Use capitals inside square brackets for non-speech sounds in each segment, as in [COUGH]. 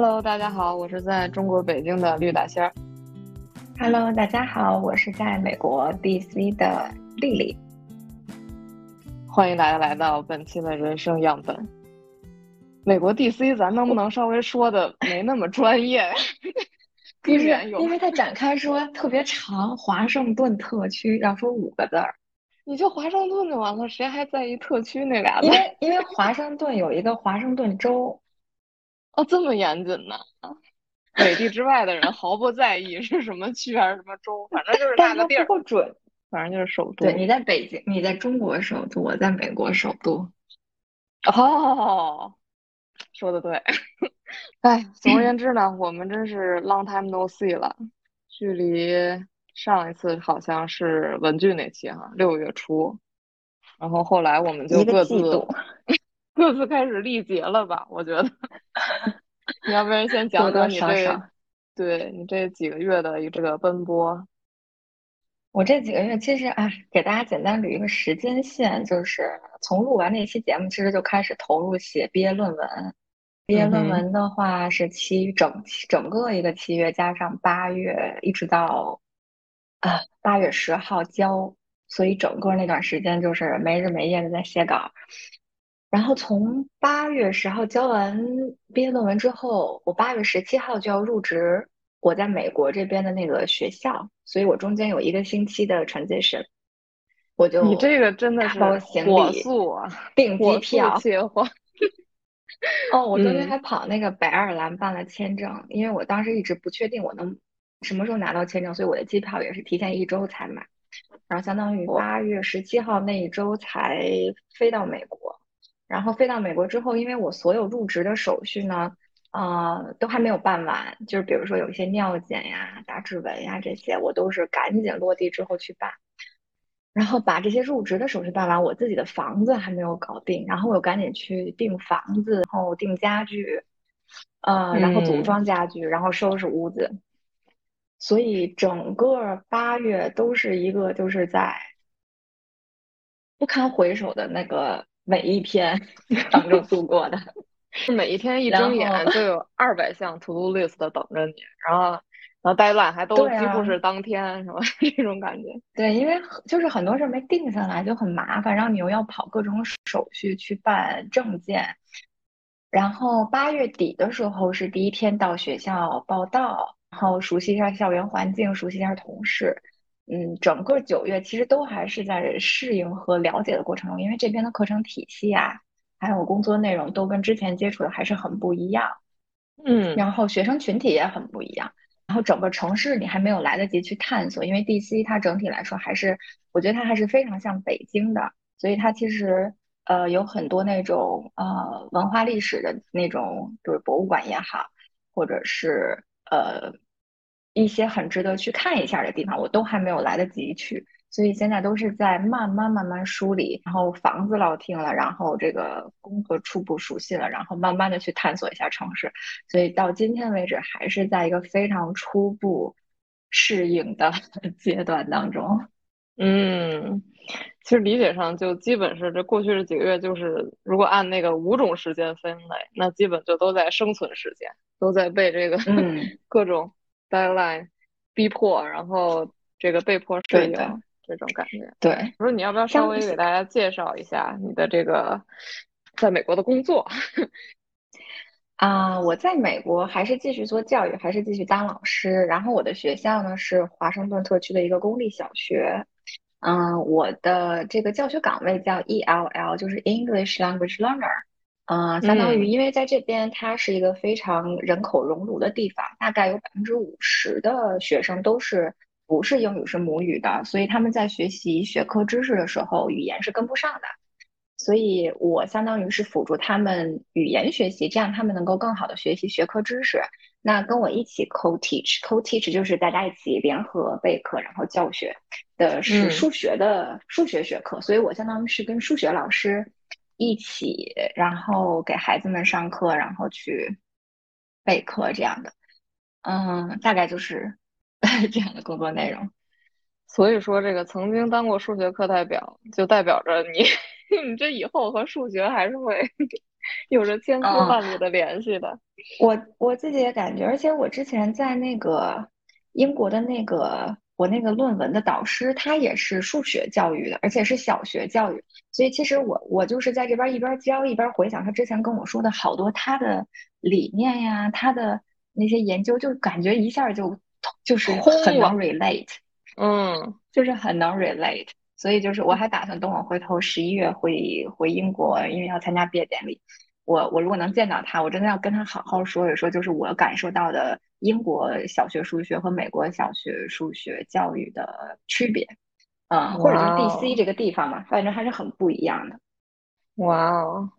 Hello，大家好，我是在中国北京的绿大仙儿。Hello，大家好，我是在美国 DC 的丽丽。欢迎大家来到本期的人生样本。美国 DC，咱能不能稍微说的没那么专业？不是，因为它展开说特别长，华盛顿特区要说五个字儿，你就华盛顿就完了，谁还在意特区那俩字因？为因为华盛顿有一个华盛顿州，哦，这么严谨呢？美帝之外的人 [LAUGHS] 毫不在意是什么区还是什么州，反正就是但是它那个地儿不，准。反正就是首都。对，你在北京，你在中国首都，我在美国首都。哦，说的对。[LAUGHS] 哎，总而言之呢，我们真是 long time no see 了，距离上一次好像是文具那期哈，六月初，然后后来我们就各自 [LAUGHS] 各自开始历劫了吧？我觉得，你要不然先讲讲你这对你这几个月的一这个奔波。我这几个月其实啊，给大家简单捋一个时间线，就是从录完那期节目，其实就开始投入写毕业论文。毕业论文的话是七整整个一个七月加上八月，一直到啊八月十号交，所以整个那段时间就是没日没夜的在写稿。然后从八月十号交完毕业论文之后，我八月十七号就要入职我在美国这边的那个学校，所以我中间有一个星期的 transition，我就你这个真的是包行火李速啊，订机票。[LAUGHS] 哦，我昨天嗯还跑那个北爱尔兰办了签证，因为我当时一直不确定我能什么时候拿到签证，所以我的机票也是提前一周才买，然后相当于八月十七号那一周才飞到美国。然后飞到美国之后，因为我所有入职的手续呢，呃，都还没有办完，就是比如说有一些尿检呀、打指纹呀这些，我都是赶紧落地之后去办。然后把这些入职的手续办完，我自己的房子还没有搞定，然后我又赶紧去订房子，然后订家具，呃，然后组嗯装家具，然后收拾屋子。所以整个八月都是一个就是在不堪回首的那个每一天 [LAUGHS] 当中度过的。是每一天一睁眼就有二百项 to do list 等着你，然后然后 deadline 还都几乎是当天，是吧？[LAUGHS] 这种感觉。对，因为就是很多事儿没定下来就很麻烦，然后你又要跑各种手续去办证件，然后八月底的时候是第一天到学校报到，然后熟悉一下校园环境，熟悉一下同事。嗯，整个九月其实都还是在适应和了解的过程中，因为这边的课程体系啊，还有工作内容都跟之前接触的还是很不一样。嗯然后学生群体也很不一样，然后整个城市你还没有来得及去探索，因为 DC 它整体来说还是，我觉得它还是非常像北京的，所以它其实呃有很多那种呃文化历史的那种，就是博物馆也好，或者是呃一些很值得去看一下的地方，我都还没有来得及去。所以现在都是在慢慢慢慢梳理，然后房子落听了，然后这个工作初步熟悉了，然后慢慢的去探索一下城市。所以到今天为止，还是在一个非常初步适应的 [LAUGHS] 阶段当中。嗯，其实理解上就基本是这过去这几个月，就是如果按那个五种时间分类，那基本就都在生存时间，都在被这个嗯 [LAUGHS] 各种 deadline 逼迫，然后这个被迫适应对这种感觉。对，我说你要不要稍微给大家介绍一下你的这个在美国的工作？[LAUGHS] 啊，我在美国还是继续做教育，还是继续当老师。然后我的学校呢是华盛顿特区的一个公立小学。嗯，我的这个教学岗位叫 ELL，就是 English Language Learner。嗯，相当于嗯因为在这边它是一个非常人口熔炉的地方，大概有百分之五十的学生都是不是英语是母语的，所以他们在学习学科知识的时候，语言是跟不上的。所以我相当于是辅助他们语言学习，这样他们能够更好的学习学科知识。那跟我一起 co-teach，co-teach 就是大家一起联合备课，然后教学的是数学的数学学科，所以我相当于是跟数学老师一起，然后给孩子们上课，然后去备课这样的。嗯，大概就是 [LAUGHS] 这样的工作内容。所以说，这个曾经当过数学课代表，就代表着你，[LAUGHS] 你这以后和数学还是会 [LAUGHS] 有着千丝万缕的联系的。我我自己也感觉，而且我之前在那个英国的那个我那个论文的导师，他也是数学教育的，而且是小学教育。所以其实我我就是在这边一边教一边回想他之前跟我说的好多他的理念呀，他的那些研究，就感觉一下就就是很能 relate。嗯，就是很能 relate，所以就是我还打算等我回头十一月回回英国，因为要参加毕业典礼。我我如果能见到他，我真的要跟他好好说一说，就是我感受到的英国小学数学和美国小学数学教育的区别，嗯，或者就是 DC 这个地方嘛，反正还是很不一样的。哇哦，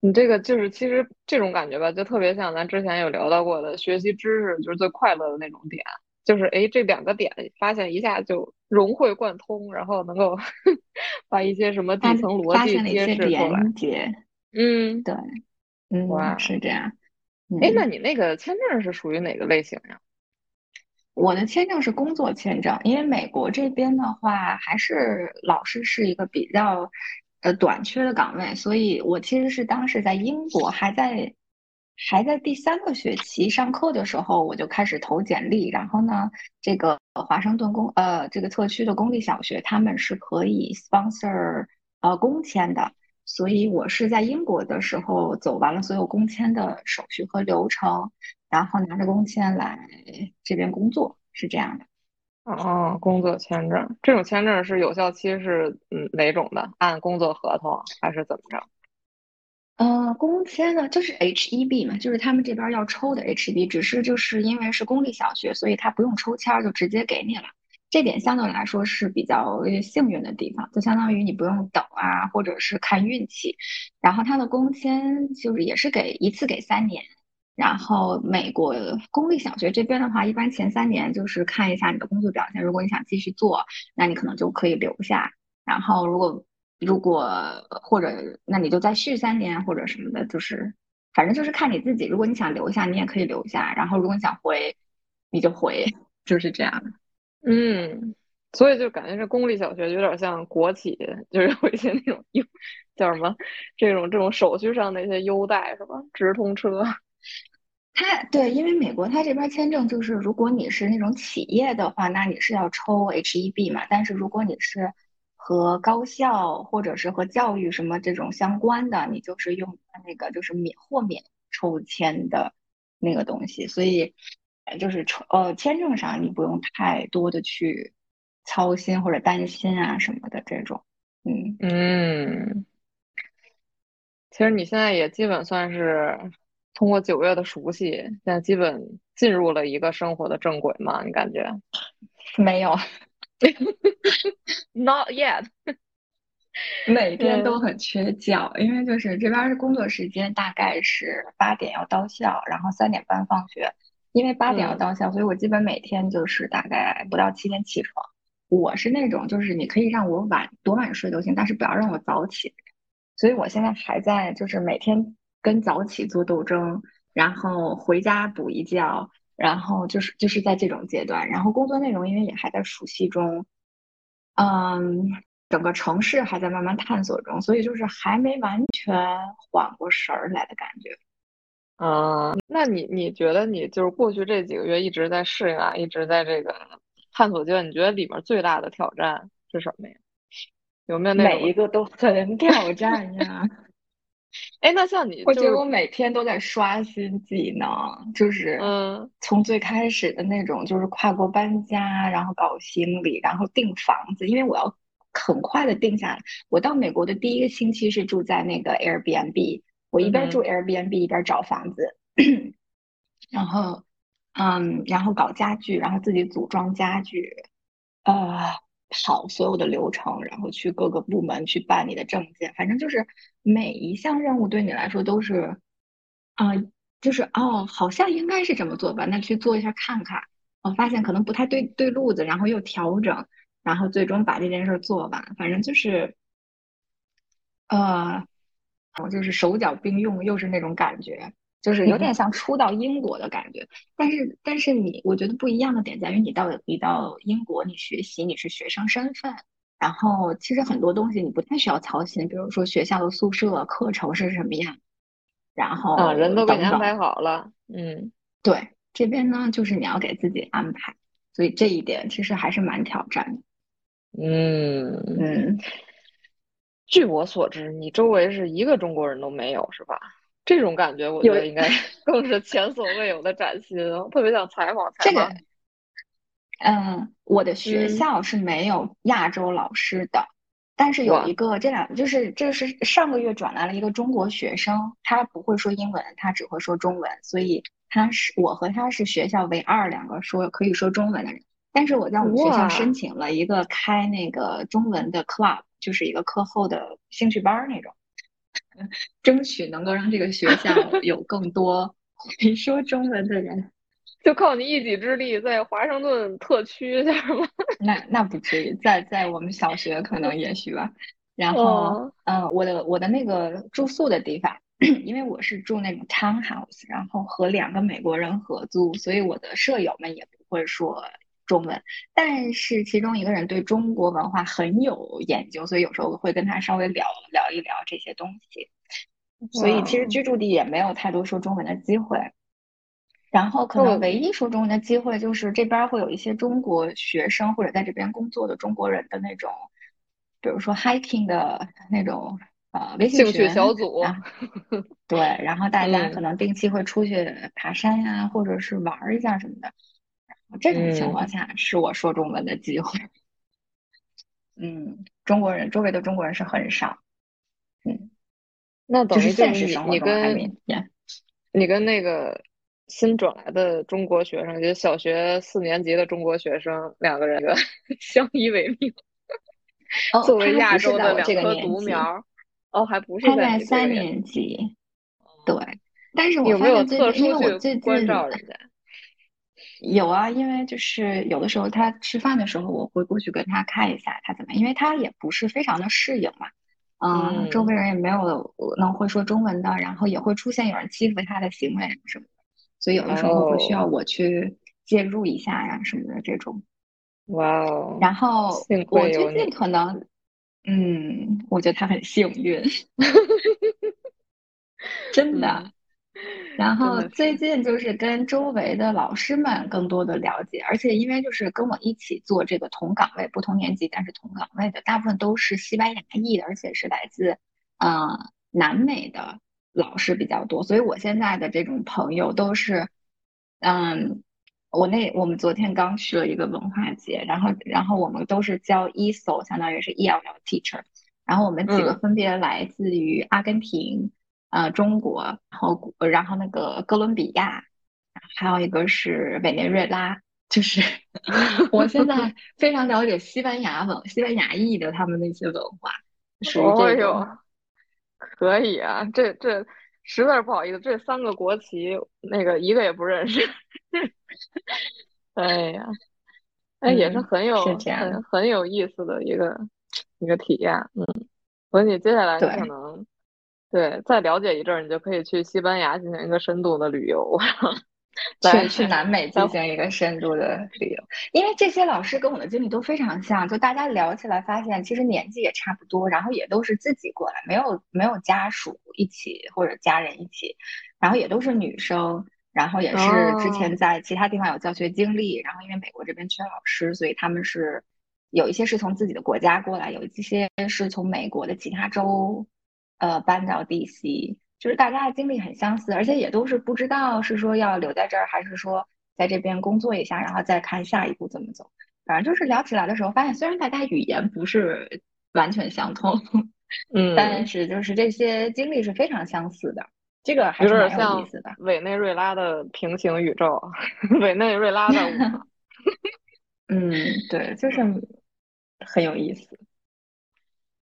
你这个就是其实这种感觉吧，就特别像咱之前有聊到过的学习知识就是最快乐的那种点。就是哎，这两个点发现一下就融会贯通，然后能够 [LAUGHS] 把一些什么底层逻辑揭示出来。嗯，对，嗯，哇，是这样。哎，那你那个签证是属于哪个类型呀？我的签证是工作签证，因为美国这边的话，还是老师是一个比较呃短缺的岗位，所以我其实是当时在英国还在。还在第三个学期上课的时候，我就开始投简历。然后呢，这个华盛顿公呃这个特区的公立小学他们是可以 sponsor 呃工签的，所以我是在英国的时候走完了所有工签的手续和流程，然后拿着工签来这边工作，是这样的。哦，工作签证这种签证是有效期是嗯哪种的？按工作合同还是怎么着？呃，工签呢，就是 H-1B 嘛，就是他们这边要抽的 H-1B，只是就是因为是公立小学，所以他不用抽签就直接给你了。这点相对来说是比较幸运的地方，就相当于你不用等啊，或者是看运气。然后他的工签就是也是给一次给三年，然后美国公立小学这边的话，一般前三年就是看一下你的工作表现，如果你想继续做，那你可能就可以留下。然后如果如果或者那你就再续三年或者什么的，就是反正就是看你自己。如果你想留下，你也可以留下；然后如果你想回，你就回，[LAUGHS] 就是这样。嗯，所以就感觉这公立小学有点像国企，就是有一些那种优叫什么这种这种手续上的一些优待，是吧？直通车。[LAUGHS] 它对，因为美国它这边签证就是，如果你是那种企业的话，那你是要抽 H E B 嘛。但是如果你是和高校或者是和教育什么这种相关的，你就是用那个就是免豁免抽签的那个东西，所以就是抽呃签证上你不用太多的去操心或者担心啊什么的这种，嗯嗯，其实你现在也基本算是通过九月的熟悉，现在基本进入了一个生活的正轨嘛？你感觉 [LAUGHS] 没有？[LAUGHS] Not yet，[LAUGHS] 每天都很缺觉，因为就是这边的工作时间大概是八点要到校，然后三点半放学。因为八点要到校，所以我基本每天就是大概不到七点起床。我是那种就是你可以让我晚多晚睡都行，但是不要让我早起。所以我现在还在就是每天跟早起做斗争，然后回家补一觉。然后就是就是在这种阶段，然后工作内容因为也还在熟悉中，嗯，整个城市还在慢慢探索中，所以就是还没完全缓过神儿来的感觉。啊，那你你觉得你就是过去这几个月一直在适应啊，一直在这个探索阶段，你觉得里面最大的挑战是什么呀？有没有那每一个都很挑战呀？[LAUGHS] 哎，那像你，我觉得我每天都在刷新技能，就是嗯，从最开始的那种，就是跨国搬家，然后搞行李，然后订房子，因为我要很快的定下来。我到美国的第一个星期是住在那个 Airbnb，我一边住 Airbnb 一边找房子，然后嗯，然后搞家具，然后自己组装家具，呃。跑所有的流程，然后去各个部门去办你的证件，反正就是每一项任务对你来说都是，啊，就是哦，好像应该是这么做吧，那去做一下看看。我发现可能不太对对路子，然后又调整，然后最终把这件事做完。反正就是，呃，我就是手脚并用，又是那种感觉，就是有点像初到英国的感觉。但是，但是你，我觉得不一样的点在于，你到你到英国，你学习你是学生身份，然后其实很多东西你不太需要操心，比如说学校的宿舍课程是什么样。然后啊，人都给你安排好了，嗯，对，这边呢就是你要给自己安排，所以这一点其实还是蛮挑战的。嗯嗯，据我所知，你周围是一个中国人都没有，是吧？这种感觉我觉得应该 [LAUGHS] 更是前所未有的崭新，特别想采访采访。嗯，我的学校是没有亚洲老师的。但是有一个，这两就是这是上个月转来了一个中国学生，他不会说英文，他只会说中文，所以他是我和他是学校唯二两个说可以说中文的人。但是我在我们学校申请了一个开那个中文的 club，就是一个课后的兴趣班那种，争取能够让这个学校 [LAUGHS] 有更多会说中文的人。[LAUGHS] 就靠你一己之力在华盛顿特区是吗？[LAUGHS] 那那不至于，在在我们小学可能也许吧。然后，嗯，我的我的那个住宿的地方，[CLEARS THROAT] 因为我是住那种 townhouse，然后和两个美国人合租，所以我的舍友们也不会说中文。但是其中一个人对中国文化很有研究，所以有时候会跟他稍微聊聊一聊这些东西。所以其实居住地也没有太多说中文的机会。然后可能唯一说中文的机会就是这边会有一些中国学生或者在这边工作的中国人的那种，比如说 hiking 的那种呃微信群小组，[LAUGHS] 对，然后大家可能定期会出去爬山呀，或者是玩一下什么的。这种情况下是我说中文的机会。嗯，中国人周围的中国人是很少。嗯，那等于现实生活中还没，你跟那个。新转来的中国学生，就小学四年级的中国学生，两个人 [LAUGHS] 相依为命。作为亚洲的两棵独苗，哦，还不是在三年级。对，但是我有没有特殊去关照人家？有啊，因为就是有的时候他吃饭的时候，我会过去跟他看一下他怎么，因为他也不是非常的适应嘛。嗯，周围人也没有能会说中文的，然后也会出现有人欺负他的行为什么。所以有的时候会需要我去介入一下呀什么的这种，哇哦！然后我最近可能，嗯，我觉得他很幸运，[LAUGHS] 真的。[LAUGHS] 然后最近就是跟周围的老师们更多的了解，而且因为就是跟我一起做这个同岗位、不同年级但是同岗位的，大部分都是西班牙裔的，而且是来自呃南美的。老师比较多，所以我现在的这种朋友都是，嗯，我那我们昨天刚去了一个文化节，然后然后我们都是教 ESO，相当于是 ELL teacher，然后我们几个分别来自于阿根廷、呃中国，然后然后那个哥伦比亚，还有一个是委内瑞拉，就是 [LAUGHS] 我现在 [LAUGHS] 非常了解西班牙文、西班牙裔的他们那些文化，属于这种。可以啊，这这实在是不好意思，这三个国旗那个一个也不认识。[LAUGHS] 哎呀，哎也是很有很很有意思的一个一个体验，嗯。所以接下来可能对再了解一阵儿，你就可以去西班牙进行一个深度的旅游。[LAUGHS] 去去南美进行一个深度的旅游，因为这些老师跟我的经历都非常像，就大家聊起来发现，其实年纪也差不多，然后也都是自己过来，没有没有家属一起或者家人一起，然后也都是女生，然后也是之前在其他地方有教学经历，然后因为美国这边缺老师，所以他们是有一些是从自己的国家过来，有一些是从美国的其他州，呃，搬到 DC。就是大家的经历很相似，而且也都是不知道是说要留在这儿，还是说在这边工作一下，然后再看下一步怎么走。反正就是聊起来的时候，发现虽然大家语言不是完全相通，[LAUGHS] 嗯，但是就是这些经历是非常相似的。这个还是蛮有意思的。委内瑞拉的平行宇宙，[LAUGHS] 委内瑞拉的，[LAUGHS] 嗯，对，就是很有意思。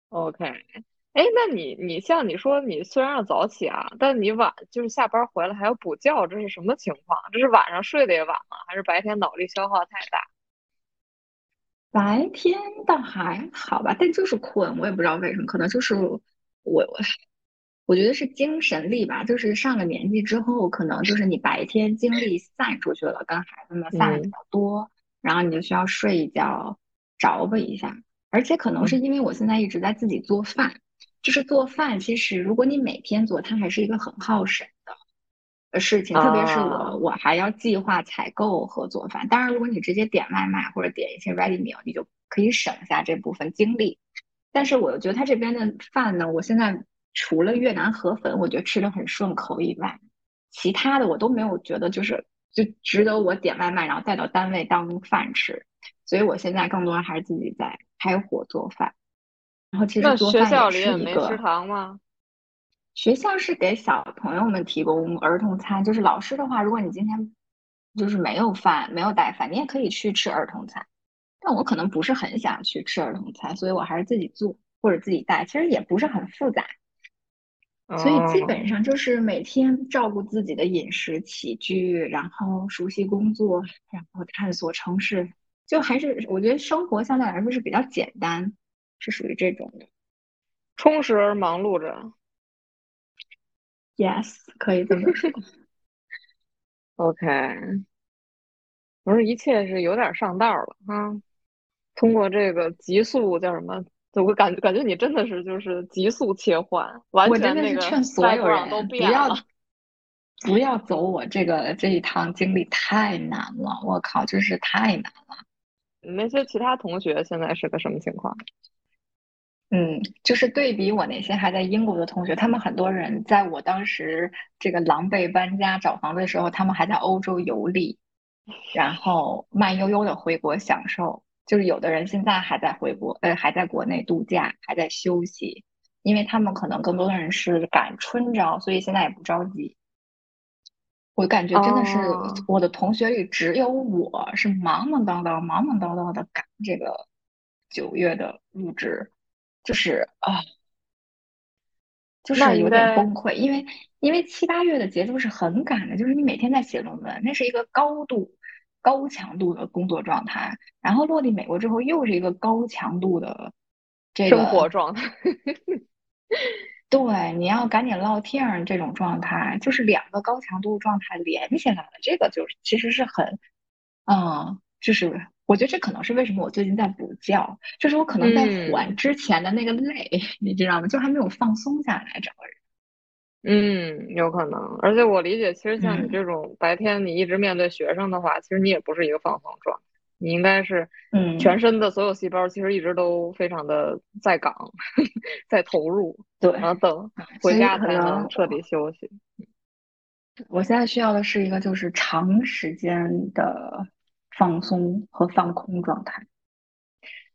OK。哎，那你你像你说你虽然要早起啊，但你晚就是下班回来还要补觉，这是什么情况？这是晚上睡得也晚吗？还是白天脑力消耗太大？白天倒还好吧，但就是困，我也不知道为什么，可能就是我我我觉得是精神力吧，就是上了年纪之后，可能就是你白天精力散出去了，跟孩子们散的比较多，然后你就需要睡一觉，着吧一下。而且可能是因为我现在一直在自己做饭，就是做饭，其实如果你每天做，它还是一个很耗神的事情，特别是我我还要计划采购和做饭。当然，如果你直接点外卖或者点一些 ready meal，你就可以省下这部分精力。但是我觉得他这边的饭呢，我现在。除了越南河粉，我觉得吃的很顺口以外，其他的我都没有觉得就是就值得我点外卖，然后带到单位当饭吃。所以我现在更多还是自己在开火做饭。然后其实做饭也是一个。食堂吗？学校是给小朋友们提供儿童餐，就是老师的话，如果你今天就是没有饭，没有带饭，你也可以去吃儿童餐。但我可能不是很想去吃儿童餐，所以我还是自己做或者自己带，其实也不是很复杂。所以基本上就是每天照顾自己的饮食起居，然后熟悉工作，然后探索城市，就还是我觉得生活相对来说是比较简单，是属于这种的，充实而忙碌着。Yes，可以这么说。[LAUGHS] OK，我说一切是有点上道了啊，通过这个急速叫什么？就我感感觉你真的是就是急速切换，完全那个劝所有人都不要不要走我这个这一趟经历太难了，我靠，就是太难了。那些其他同学现在是个什么情况？嗯，就是对比我那些还在英国的同学，他们很多人在我当时这个狼狈搬家找房子的时候，他们还在欧洲游历，然后慢悠悠的回国享受。就是有的人现在还在回国，呃，还在国内度假，还在休息，因为他们可能更多的人是赶春招，所以现在也不着急。我感觉真的是我的同学里只有我是忙忙叨叨、忙忙叨叨的赶这个九月的入职，就是啊，就是有点崩溃，因为因为七八月的节奏是很赶的，就是你每天在写论文，那是一个高度。高强度的工作状态，然后落地美国之后又是一个高强度的这个生活状态。[LAUGHS] 对，你要赶紧落听这种状态，就是两个高强度状态连起来了，这个就是其实是很，嗯，就是我觉得这可能是为什么我最近在补觉，就是我可能在缓之前的那个累，你知道吗？就还没有放松下来，整个人。嗯，有可能，而且我理解，其实像你这种白天你一直面对学生的话，其实你也不是一个放松状态，你应该是，嗯，全身的所有细胞其实一直都非常的在岗，[LAUGHS] 在投入，对，然后等回家才能彻底休息。我现在需要的是一个就是长时间的放松和放空状态。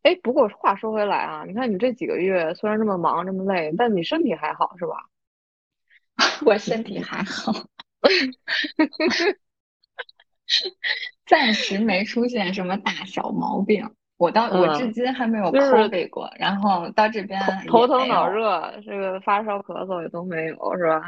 哎，不过话说回来啊，你看你这几个月虽然这么忙这么累，但你身体还好是吧？[LAUGHS] 我身体还好，[LAUGHS] 暂时没出现什么大小毛病。我到我至今还没有 COVID 过，然后到这边头疼脑热，这个发烧咳嗽也都没有，是吧？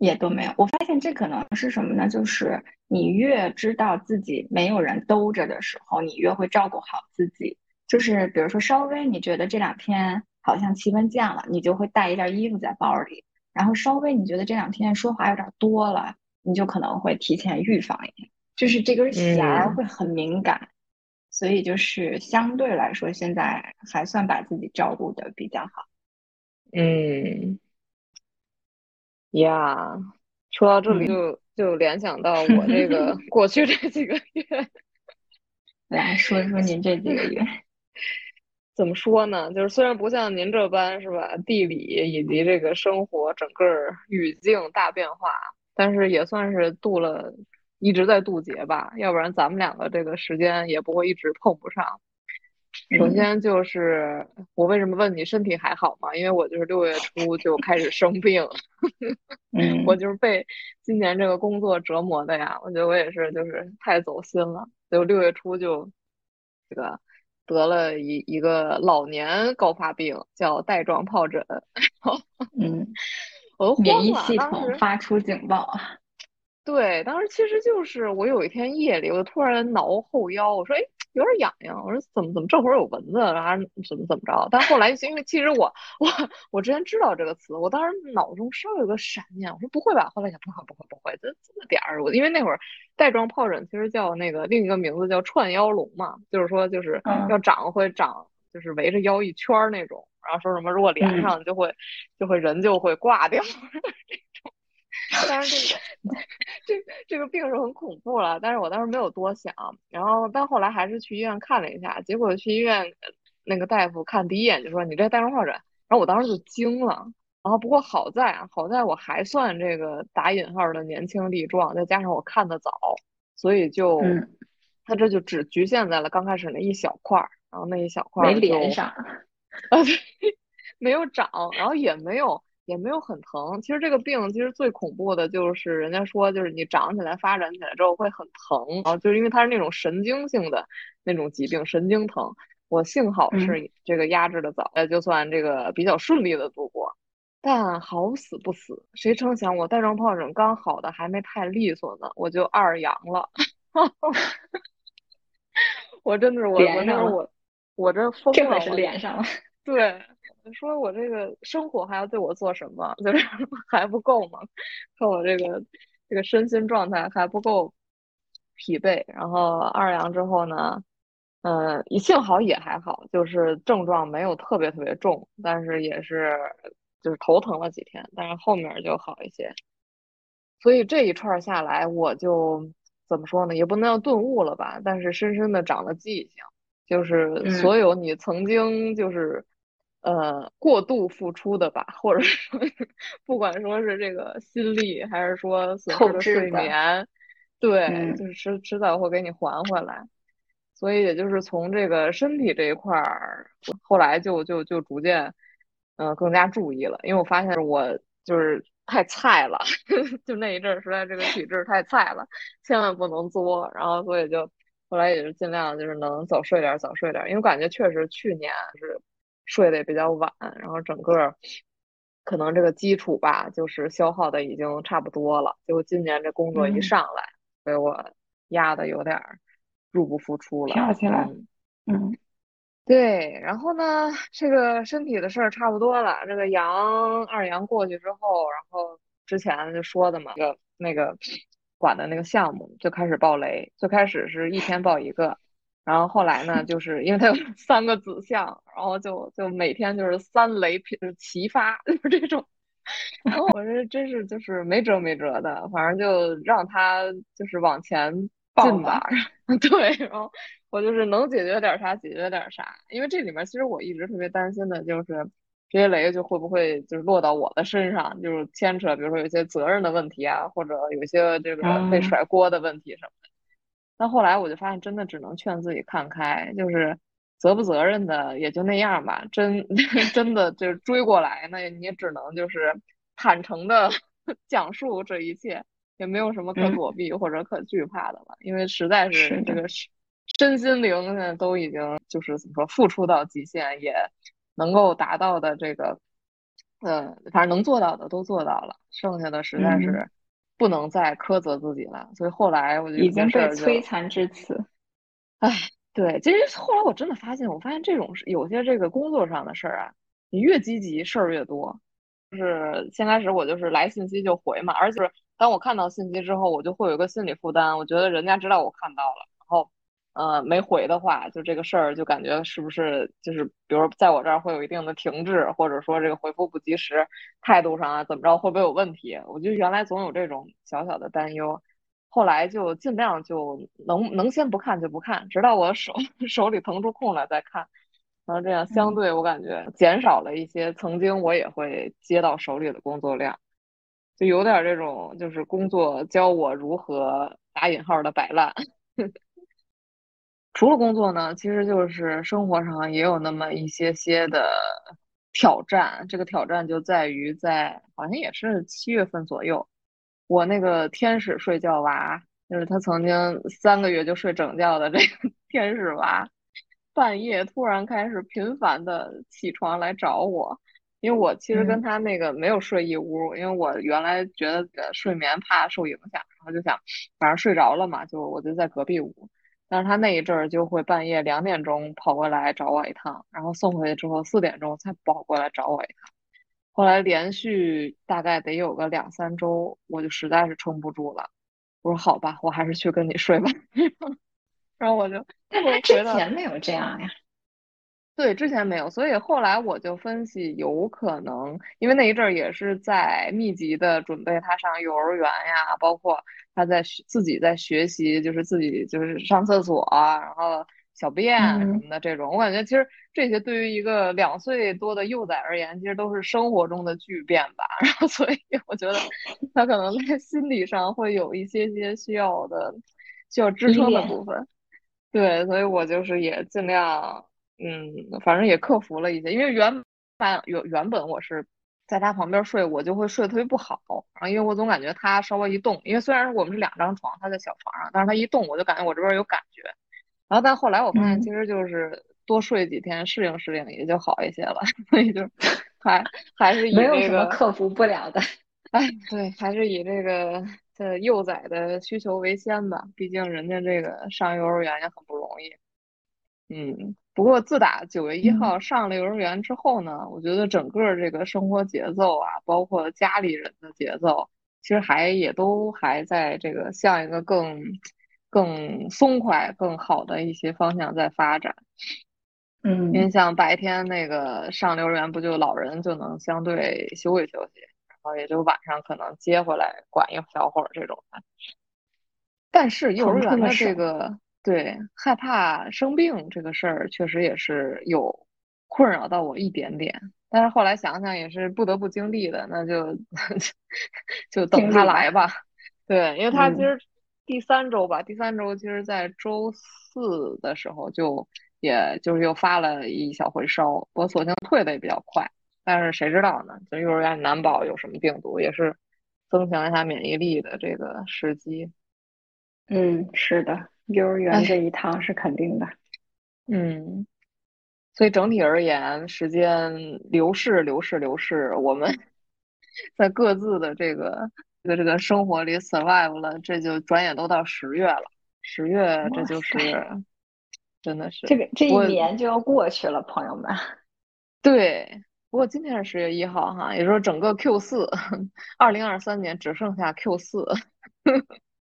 也都没有。我发现这可能是什么呢？就是你越知道自己没有人兜着的时候，你越会照顾好自己。就是比如说，稍微你觉得这两天好像气温降了，你就会带一件衣服在包里。然后稍微你觉得这两天说话有点多了，你就可能会提前预防一下，就是这根弦儿会很敏感，所以就是相对来说现在还算把自己照顾的比较好。嗯，呀，说到这里就就联想到 [LAUGHS] 我这个过去这几个月，[LAUGHS] 来说一说您这几个月。[LAUGHS] 怎么说呢？就是虽然不像您这般是吧，地理以及这个生活整个语境大变化，但是也算是渡了，一直在渡劫吧。要不然咱们两个这个时间也不会一直碰不上。首先就是我为什么问你身体还好吗？因为我就是六月初就开始生病，[LAUGHS] 我就是被今年这个工作折磨的呀。我觉得我也是，就是太走心了，就六月初就这个。得了一一个老年高发病，叫带状疱疹。[LAUGHS] 嗯，我都免疫系统发出警报啊。对，当时其实就是我有一天夜里，我突然挠后腰，我说哎有点痒痒，我说怎么怎么这会儿有蚊子，然后怎么怎么着？但后来因为其实我我我之前知道这个词，我当时脑中稍有个闪念，我说不会吧？后来想不会不会不会，这这么点儿，我因为那会儿带状疱疹其实叫那个另一个名字叫串腰龙嘛，就是说就是嗯要长会长就是围着腰一圈儿那种，然后说什么如果连嗯上就会就会人就会挂掉。[LAUGHS] [LAUGHS] 但是这个 [LAUGHS] [LAUGHS] 这这个病是很恐怖了，但是我当时没有多想，然后但后来还是去医院看了一下，结果去医院呃那个大夫看第一眼就说你这带状疱疹，然后我当时就惊了，然后不过好在啊，好在我还算这个打引号的年轻力壮，再加上我看的早，所以就嗯，它这就只局限在了刚开始那一小块儿，然后那一小块没儿就连上。啊，对，没有长，然后也没有也没有很疼。其实这个病其实最恐怖的就是人家说，就是你长起来、发展起来之后会很疼，然后就是因为它是那种神经性的那种疾病，神经疼。我幸好嗯是这个压制的早，呃，就算这个比较顺利的度过。但好死不死，谁成想我带状疱疹刚好的还没太利索呢，我就二阳了。[LAUGHS] 我真的是我我连上了我我这疯了，这回是我连上了。[LAUGHS] 对，我说我这个生活还要对我做什么？[LAUGHS] 就是还不够吗？说我这个这个身心状态还不够疲惫。然后二阳之后呢，嗯，幸好也还好，就是症状没有特别特别重，但是也是就是头疼了几天，但是后面就好一些。所以这一串儿下来，我就怎么说呢？也不能叫顿悟了吧，但是深深的长了记性。就是嗯所有你曾经就是呃过度付出的吧，或者说不管说是这个心力，还是说损失的睡眠，对，嗯。就是迟迟早会给你还回来。所以也就是从这个身体这一块儿，后来就就就逐渐，嗯、更加注意了，因为我发现我就是太菜了，[LAUGHS] 就那一阵儿实在这个体质太菜了，千万不能作，然后所以就后来也是尽量就是能早睡点儿早睡点儿，因为我感觉确实去年是睡得也比较晚，然后整个可能这个基础吧，就是消耗的已经差不多了，结果今年这工作一嗯上来，所以我压的有点儿入不敷出了，跳起来嗯嗯对，然后呢，这个身体的事儿差不多了。这个阳二阳过去之后，然后之前就说的嘛，那个那个管的那个项目就开始爆雷。最开始是一天爆一个，然后后来呢，就 [LAUGHS] 是因为他有 [LAUGHS] 三个子项，然后就就每天就是三雷频齐发，[LAUGHS] 就是这种。然后我这真是就是没辙没辙的，反正就让他就是往前进吧。对，然后我就是能解决点啥解决点啥，因为这里面其实我一直特别担心的就是这些雷就会不会就是落到我的身上，就是牵扯比如说有些责任的问题啊，或者有些这个被嗯甩锅的问题什么的。但后来我就发现，真的只能劝自己看开，就是责不责任的也就那样吧。真 [LAUGHS] 真的就是追过来，那你只能就是坦诚的 [LAUGHS] 讲述这一切，也没有什么可嗯躲避或者可惧怕的了，因为实在是这个身身心灵现在都已经就是怎么说付出到极限，也能够达到的这个，呃，反正能做到的都做到了，剩下的实在嗯是不能再苛责自己了。所以后来我就已经被摧残至此。唉，对，其实后来我真的发现，我发现这种事有些这个工作上的事儿啊，你越积极，事儿越多。就是先开始我就是来信息就回嘛，而且当我看到信息之后，我就会有一个心理负担，我觉得人家知道我看到了，然后呃没回的话，就这个事儿就感觉是不是就是比如在我这儿会有一定的停滞，或者说这个回复不及时，态度上啊怎么着会不会有问题？我就原来总有这种小小的担忧。后来就尽量就能能先不看就不看，直到我手 [LAUGHS] 手里腾出空来再看，然后这样相嗯对我感觉减少了一些曾经我也会接到手里的工作量，就有点这种就是工作教我如何打引号的摆烂。除了工作呢，其实就是生活上也有那么一些些的挑战。这个挑战就在于在好像也是七月份左右，我那个天使睡觉娃，就是他曾经三个月就睡整觉的这个 [LAUGHS] 天使娃，半夜突然开始频繁的起床来找我，因为我其实跟他那个没有睡一屋，因为我原来觉得睡眠怕受影响，然后就想反正睡着了嘛，就我就在隔壁屋。但是他那一阵儿就会半夜两点钟跑过来找我一趟，然后送回去之后四点钟才跑过来找我一趟。后来连续大概得有个两三周，我就实在是撑不住了。我说好吧，我还是去跟你睡吧。[LAUGHS] 然后我就，但他之前没有这样呀。对，之前没有，所以后来我就分析，有可能因为那一阵儿也是在密集的准备他上幼儿园呀，包括他在自己在学习，就是自己就是上厕所啊，然后小便什么的这种。我感觉其实这些对于一个两岁多的幼崽而言，其实都是生活中的巨变吧。[LAUGHS] 然后所以我觉得他可能在心理上会有一些些需要的需要支撑的部分。对，所以我就是也尽量。嗯，反正也克服了一些，因为原本原原本我是在他旁边睡，我就会睡得特别不好，然后因为我总感觉他稍微一动，因为虽然我们是两张床，他在小床上，但是他一动，我就感觉我这边有感觉，然后但后来我发现其实就是多睡几天，适应适应也就好一些了，[LAUGHS] 所以就 [LAUGHS] 还还是以没有什么克服不了的，[LAUGHS] 哎，对，还是以这个这幼崽的需求为先吧，毕竟人家这个上幼儿园也很不容易，嗯。不过自打九月一号上了幼儿园之后呢，我觉得整个这个生活节奏啊，包括家里人的节奏，其实还也都还在这个向一个更更松快、更好的一些方向在发展。嗯，因为像白天那个上幼儿园，不就老人就能相对休息休息，然后也就晚上可能接回来管一小会儿这种的。但是幼儿园的这个。对，害怕生病这个事儿，确实也是有困扰到我一点点。但是后来想想，也是不得不经历的，那就 [LAUGHS] 就等他来吧。对，因为他其实第三周吧，第三周其实在周四的时候就也就是又发了一小回烧，我索性退的也比较快。但是谁知道呢？就幼儿园难保有什么病毒，也是增强一下免疫力的这个时机。嗯，是的。幼儿园这一趟是肯定的，嗯，所以整体而言，时间流逝，流逝，流逝，我们 [LAUGHS] 在各自的这个这个这个生活里 survive 了，这就转眼都到十月了，十月这就是真的是这个这一年就要过去了，朋友们。[LAUGHS] 对，不过今天是十月一号哈，也就是说整个 Q 四，[LAUGHS] 二零二三年只剩下 Q 四。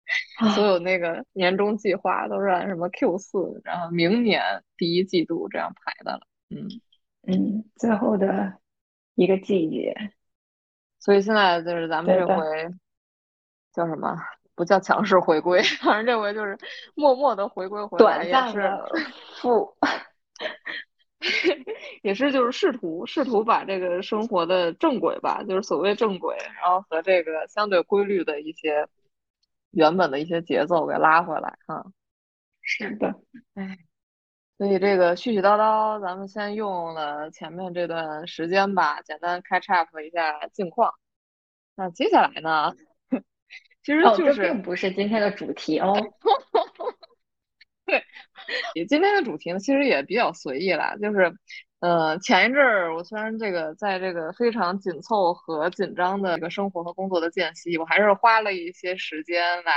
[LAUGHS] 所有那个年终计划都是按什么 Q 四，然后明年第一季度这样排的了。嗯嗯，最后的一个季节，所以现在就是咱们这回叫什么？不叫强势回归，[LAUGHS] 反正这回就是默默的回归回来，也是复，[LAUGHS] 也是就是试图试图把这个生活的正轨吧，就是所谓正轨，然后和这个相对规律的一些。原本的一些节奏给拉回来，哈，是的，哎，所以这个絮絮叨叨，咱们先用了前面这段时间吧，简单 catch up 一下近况。那接下来呢，[LAUGHS] 其实就是并不是今天的主题哦。[LAUGHS] 对，[LAUGHS] 今天的主题呢，其实也比较随意啦，就是。呃，前一阵儿我虽然这个在这个非常紧凑和紧张的这个生活和工作的间隙，我还是花了一些时间来，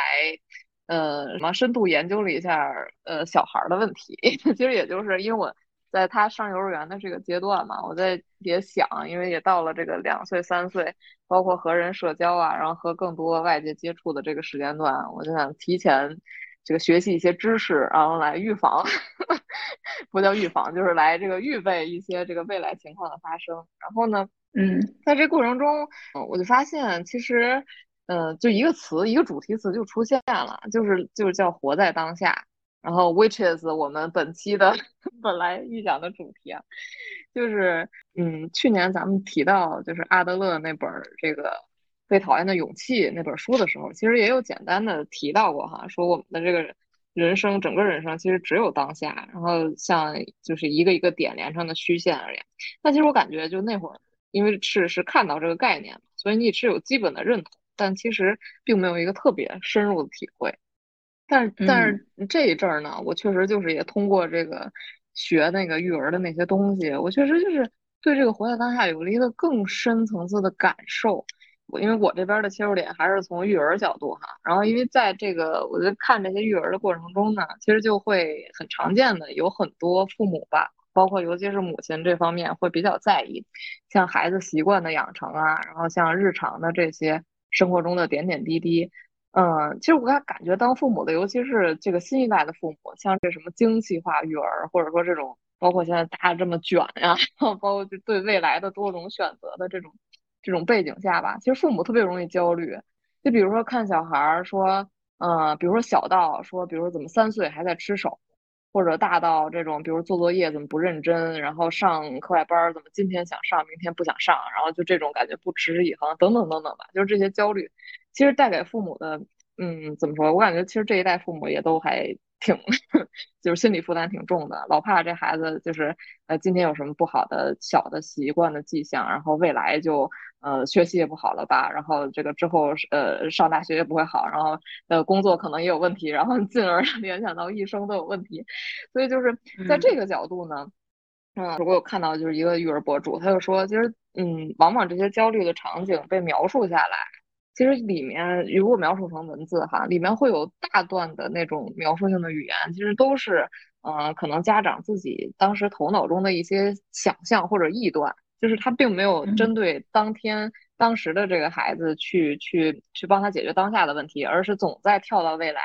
呃，什么深度研究了一下呃小孩的问题。[LAUGHS] 其实也就是因为我在他上幼儿园的这个阶段嘛，我在也想，因为也到了这个两岁三岁，包括和人社交啊，然后和更多外界接触的这个时间段，我就想提前。这个学习一些知识，然后来预防，[LAUGHS] 不叫预防，就是来这个预备一些这个未来情况的发生。然后呢，嗯，在这过程中，我就发现其实，嗯，就一个词，一个主题词就出现了，就是就是叫活在当下。然后，which is 我们本期的 [LAUGHS] 本来预想的主题啊，就是嗯，去年咱们提到就是阿德勒那本这个。被讨厌的勇气那本书的时候，其实也有简单的提到过哈，说我们的这个人生，整个人生其实只有当下，然后像就是一个一个点连成的虚线而言。那其实我感觉就那会儿，因为是是看到这个概念，所以你是有基本的认同，但其实并没有一个特别深入的体会。但是但是这一阵儿呢，我确实就是也通过这个学那个育儿的那些东西，我确实就是对这个活在当下有了一个更深层次的感受。我因为我这边的切入点还是从育儿角度哈，然后因为在这个我在看这些育儿的过程中呢，其实就会很常见的有很多父母吧，包括尤其是母亲这方面会比较在意，像孩子习惯的养成啊，然后像日常的这些生活中的点点滴滴。嗯，其实我感感觉当父母的，尤其是这个新一代的父母，像这什么精细化育儿，或者说这种，包括现在大家这么卷呀，包括对未来的多种选择的这种这种背景下吧，其实父母特别容易焦虑。就比如说看小孩儿说，嗯，比如说小到说，比如说怎么三岁还在吃手，或者大到这种，比如做作业怎么不认真，然后上课外班怎么今天想上，明天不想上，然后就这种感觉不持之以恒，等等等等吧，就是这些焦虑。其实带给父母的，嗯，怎么说？我感觉其实这一代父母也都还挺，[LAUGHS] 就是心理负担挺重的，老怕这孩子就是呃今天有什么不好的小的习惯的迹象，然后未来就呃学习也不好了吧，然后这个之后呃上大学也不会好，然后呃工作可能也有问题，然后进而联想到一生都有问题，所以就是在这个角度呢，嗯，我有看到就是一个育儿博主，他就说，其实嗯，往往这些焦虑的场景被描述下来。其实里面如果描述成文字哈，里面会有大段的那种描述性的语言，其实都是，呃，可能家长自己当时头脑中的一些想象或者臆断，就是他并没有针对当天。当时的这个孩子去去去帮他解决当下的问题，而是总在跳到未来，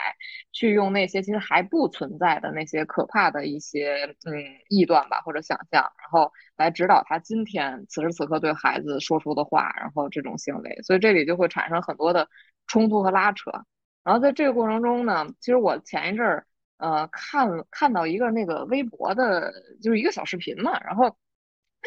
去用那些其实还不存在的那些可怕的一些嗯臆断吧或者想象，然后来指导他今天此时此刻对孩子说出的话，然后这种行为，所以这里就会产生很多的冲突和拉扯。然后在这个过程中呢，其实我前一阵儿呃看看到一个那个微博的，就是一个小视频嘛，然后。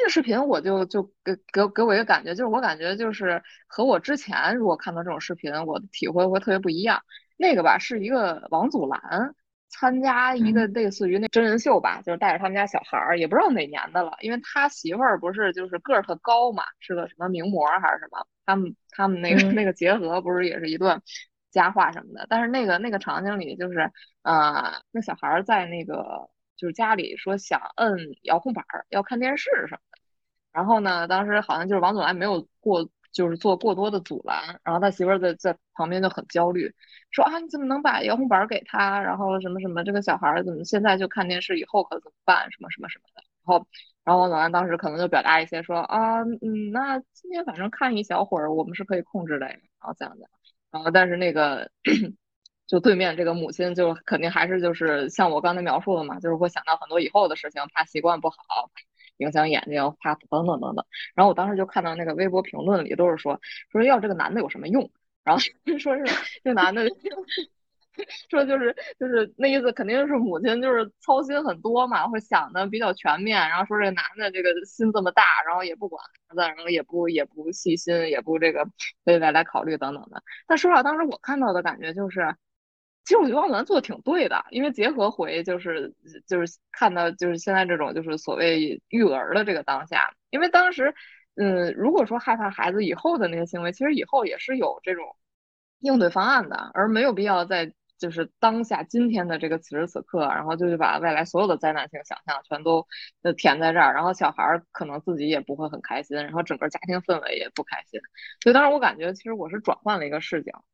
这个视频我就就给给给我一个感觉，就是我感觉就是和我之前如果看到这种视频，我的体会会特别不一样。那个吧是一个王祖蓝参加一个类似于那真人秀吧，就是带着他们家小孩儿，也不知道哪年的了，因为他媳妇儿不是就是个儿特高嘛，是个什么名模还是什么，他们他们那个那个结合不是也是一段佳话什么的。但是那个那个场景里就是呃那小孩儿在那个就是家里说想摁遥控板儿要看电视什么。然后呢，当时好像就是王祖蓝没有过，就是做过多的阻拦，然后他媳妇儿在在旁边就很焦虑，说啊你怎么能把遥控板给他？然后什么什么这个小孩儿怎么现在就看电视，以后可怎么办？什么什么什么的。然后，然后王祖蓝当时可能就表达一些说啊，嗯，那今天反正看一小会儿，我们是可以控制的。然后这样的，然后但是那个 [CLEARS THROAT] 就对面这个母亲就肯定还是就是像我刚才描述的嘛，就是会想到很多以后的事情，怕习惯不好。影响眼睛，怕等等等等。然后我当时就看到那个微博评论里都是说说要这个男的有什么用？然后说是这男的 [LAUGHS] 说就是就是那意思，肯定是母亲就是操心很多嘛，会想的比较全面。然后说这个男的这个心这么大，然后也不管孩子，然后也不也不细心，也不这个为未来考虑等等的。但说实话，当时我看到的感觉就是。其实我觉得王祖蓝做的挺对的，因为结合回就是就是看到就是现在这种就是所谓育儿的这个当下，因为当时嗯，如果说害怕孩子以后的那些行为，其实以后也是有这种应对方案的，而没有必要在就是当下今天的这个此时此刻，然后就去把未来所有的灾难性想象全都填在这儿，然后小孩儿可能自己也不会很开心，然后整个家庭氛围也不开心，所以当时我感觉其实我是转换了一个视角。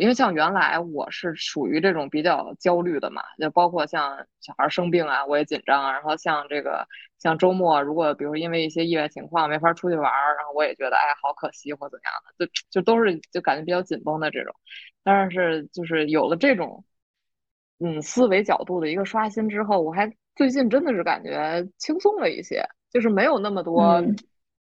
因为像原来我是属于这种比较焦虑的嘛，就包括像小孩生病啊，我也紧张啊。然后像这个像周末，如果比如因为一些意外情况没法出去玩儿，然后我也觉得哎好可惜或怎样的，就就都是就感觉比较紧绷的这种。但是就是有了这种嗯思维角度的一个刷新之后，我还最近真的是感觉轻松了一些，就是没有那么多。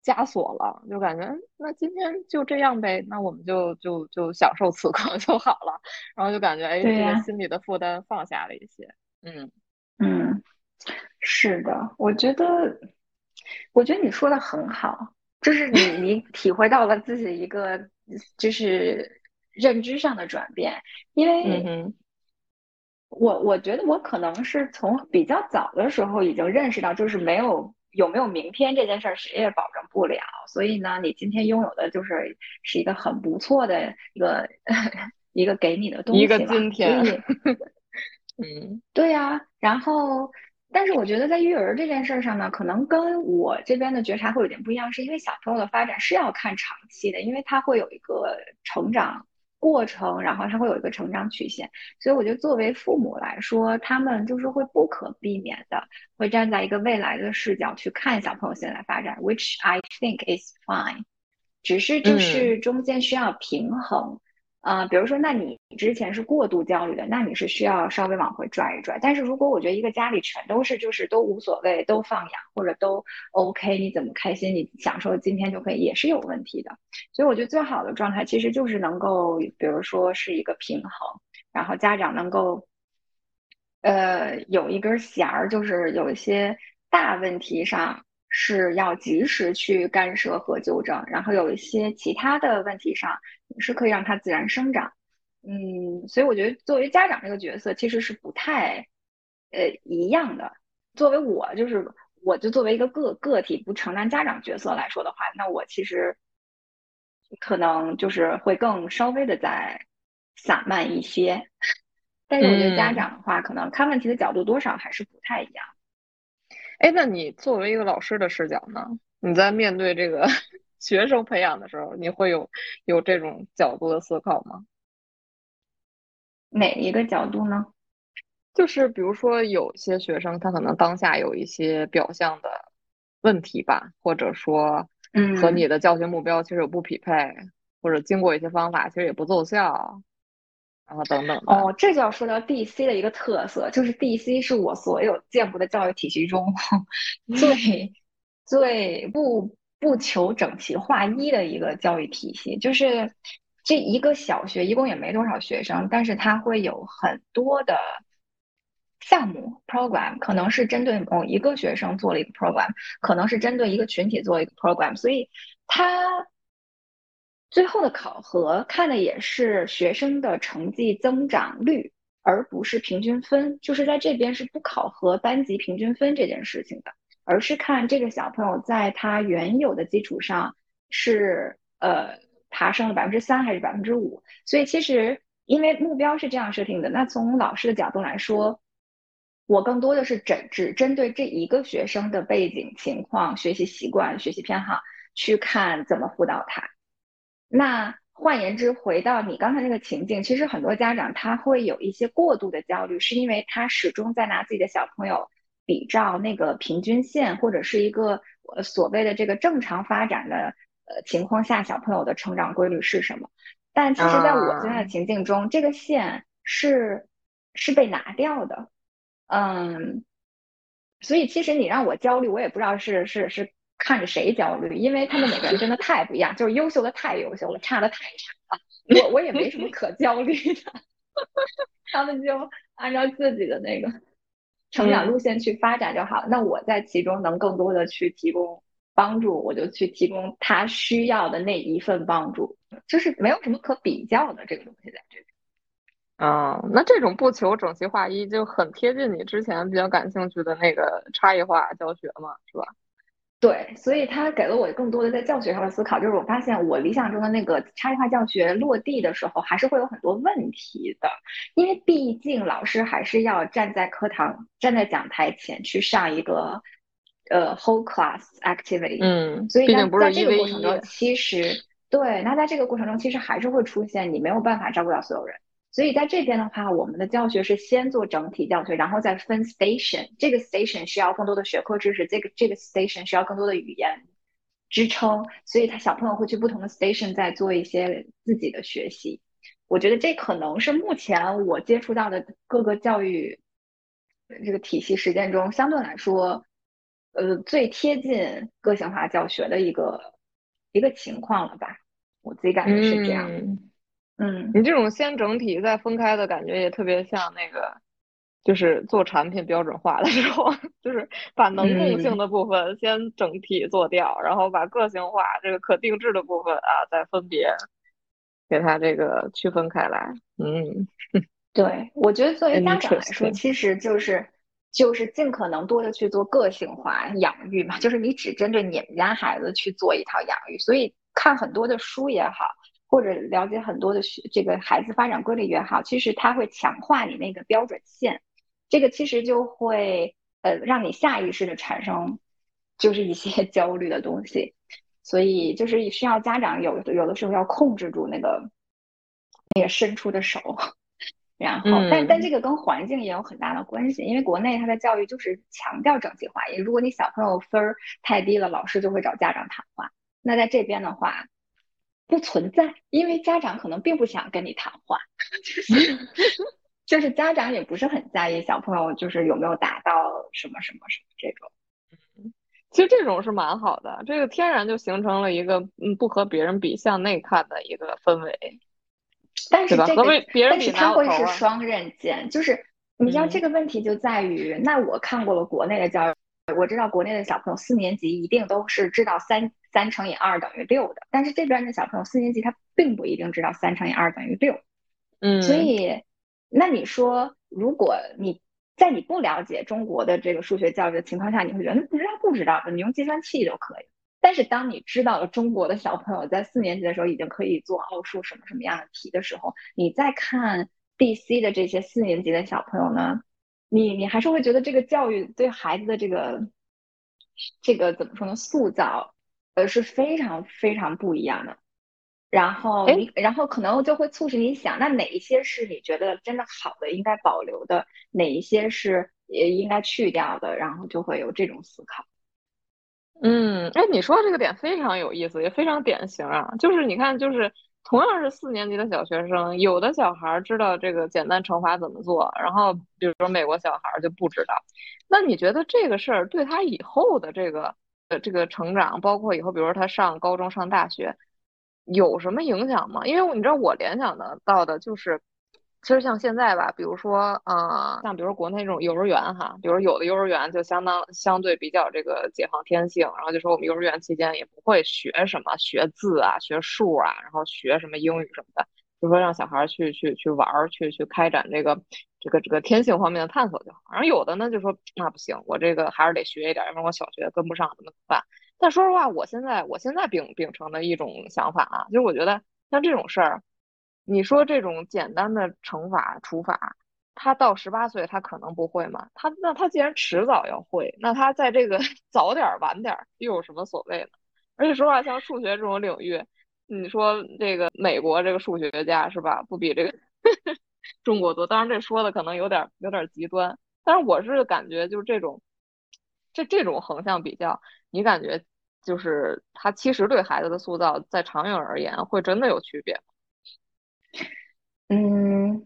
枷锁了，就感觉那今天就这样呗，那我们就就就享受此刻 [LAUGHS] 就好了，然后就感觉哎，这个心里的负担放下了一些。嗯嗯，是的，我觉得，我觉得你说的很好，就是你 [LAUGHS] 你体会到了自己一个就是认知上的转变，因为，我我觉得我可能是从比较早的时候已经认识到，就是没有。有没有明天这件事儿谁也保证不了，所以呢，你今天拥有的就是是一个很不错的一个 [LAUGHS] 一个给你的东西一个今天，[LAUGHS] [LAUGHS] 嗯，对呀。然后但是我觉得在育儿这件事上呢，可能跟我这边的觉察会有点不一样，是因为小朋友的发展是要看长期的，因为他会有一个成长过程，然后他会有一个成长曲线，所以我觉得作为父母来说，他们就是会不可避免的会站在一个未来的视角去看小朋友现在发展，which I think is fine，只是就是中间需要平衡。呃，比如说，那你之前是过度焦虑的，那你是需要稍微往回拽一拽。但是如果我觉得一个家里全都是就是都无所谓，都放养或者都 OK，你怎么开心，你享受今天就可以，也是有问题的。所以我觉得最好的状态其实就是能够，比如说是一个平衡，然后家长能够，呃，有一根弦儿，就是有一些大问题上。是要及时去干涉和纠正，然后有一些其他的问题上，也是可以让它自然生长。嗯，所以我觉得作为家长这个角色其实是不太呃一样的。作为我就是，我就作为一个个个体不承担家长角色来说的话，那我其实可能就是会更稍微的再散漫一些。但是我觉得家长的话，可能看问题的角度多少还是不太一样。哎，那你作为一个老师的视角呢？你在面对这个 [LAUGHS] 学生培养的时候，你会有有这种角度的思考吗？哪一个角度呢？就是比如说，有些学生他可能当下有一些表象的问题吧，或者说，嗯，和你的教学目标其实有不匹配，或者经过一些方法其实也不奏效。然后等等哦，这就要说到 DC 的一个特色，就是 DC 是我所有见过的教育体系中 [LAUGHS] 最最不不求整齐划一的一个教育体系。就是这一个小学一共也没多少学生，但是它会有很多的项目 program，可能是针对某一个学生做了一个 program，可能是针对一个群体做一个 program，所以它。最后的考核看的也是学生的成绩增长率，而不是平均分。就是在这边是不考核班级平均分这件事情的，而是看这个小朋友在他原有的基础上是呃爬升了百分之三还是百分之五。所以其实因为目标是这样设定的，那从老师的角度来说，我更多的是针只针对这一个学生的背景情况、学习习惯、学习偏好去看怎么辅导他。那换言之，回到你刚才那个情境，其实很多家长他会有一些过度的焦虑，是因为他始终在拿自己的小朋友比照那个平均线，或者是一个呃所谓的这个正常发展的呃情况下，小朋友的成长规律是什么？但其实在我现在的情境中，这个线是是被拿掉的，嗯，所以其实你让我焦虑，我也不知道是是是。看着谁焦虑，因为他们每个人真的太不一样，就是优秀的太优秀了，差的太差了。我我也没什么可焦虑的，[LAUGHS] 他们就按照自己的那个成长路线去发展就好。那我在其中能更多的去提供帮助，我就去提供他需要的那一份帮助，就是没有什么可比较的这个东西在这里。嗯，那这种不求整齐划一，就很贴近你之前比较感兴趣的那个差异化教学嘛，是吧？对，所以他给了我更多的在教学上的思考，就是我发现我理想中的那个差异化教学落地的时候，还是会有很多问题的，因为毕竟老师还是要站在课堂、站在讲台前去上一个呃 whole class activity，嗯，所以在在这个过程中，其实对，那在这个过程中，其实还是会出现你没有办法照顾到所有人。所以在这边的话，我们的教学是先做整体教学，然后再分 station。这个 station 需要更多的学科知识，这个这个 station 需要更多的语言支撑。所以他小朋友会去不同的 station 再做一些自己的学习。我觉得这可能是目前我接触到的各个教育这个体系实践中相对来说，呃，最贴近个性化教学的一个一个情况了吧？我自己感觉是这样。嗯，你这种先整体再分开的感觉也特别像那个，就是做产品标准化的时候，[LAUGHS] 就是把能共性的部分先整体做掉，然后把个性化这个可定制的部分啊再分别给它这个区分开来。嗯，对，我觉得作为家长来说，其实就是就是尽可能多的去做个性化养育嘛，就是你只针对你们家孩子去做一套养育，所以看很多的书也好。或者了解很多的学这个孩子发展规律也好，其实它会强化你那个标准线，这个其实就会呃让你下意识的产生就是一些 [LAUGHS] 焦虑的东西，所以就是需要家长有有的时候要控制住那个那个伸出的手。然后，但但这个跟环境也有很大的关系，因为国内它的教育就是强调整齐划一。如果你小朋友分儿太低了，老师就会找家长谈话。那在这边的话，不存在，因为家长可能并不想跟你谈话，[LAUGHS] 就是就是家长也不是很在意小朋友就是有没有达到什么什么什么这种。其实这种是蛮好的，这个天然就形成了一个嗯不和别人比向内看的一个氛围。但是这个，但是它会是啊双刃剑，就是你知道这个问题就在于，那我看过了国内的教育，我知道国内的小朋友四年级一定都是知道三三乘以二等于六的，但是这边的小朋友四年级他并不一定知道三乘以二等于六，嗯，所以那你说，如果你在你不了解中国的这个数学教育的情况下，你会觉得那不知道不知道的，你用计算器就可以。但是当你知道了中国的小朋友在四年级的时候已经可以做奥数什么什么样的题的时候，你再看 DC 的这些四年级的小朋友呢，你你还是会觉得这个教育对孩子的这个这个怎么说呢？塑造呃是非常非常不一样的。然后你然后可能就会促使你想，那哪一些是你觉得真的好的应该保留的，哪一些是也应该去掉的，然后就会有这种思考。嗯，哎，你说的这个点非常有意思，也非常典型啊。就是你看，就是同样是四年级的小学生，有的小孩知道这个简单乘法怎么做，然后比如说美国小孩就不知道。那你觉得这个事儿对他以后的这个呃这个成长，包括以后比如说他上高中、上大学，有什么影响吗？因为你知道我联想的到的就是。其实像现在吧，比如说，呃，像比如说国内这种幼儿园哈，比如有的幼儿园就相当相对比较这个解放天性，然后就说我们幼儿园期间也不会学什么学字啊、学数啊，然后学什么英语什么的，就说让小孩去去去玩儿，去去开展这个这个这个天性方面的探索就好。然后有的呢就说那不行，我这个还是得学一点，要不然我小学跟不上怎么办？但说实话，我现在我现在秉秉承的一种想法啊，就是我觉得像这种事儿。你说这种简单的乘法除法，他到十八岁他可能不会吗？他那他既然迟早要会，那他在这个 [LAUGHS] 早点晚点又有什么所谓呢？[LAUGHS] 而且说实话，像数学这种领域，你说这个美国这个数学家是吧，不比这个 [LAUGHS] 中国多？当然这说的可能有点有点极端，但是我是感觉就是这种这这种横向比较，你感觉就是他其实对孩子的塑造，在长远而言会真的有区别吗？嗯，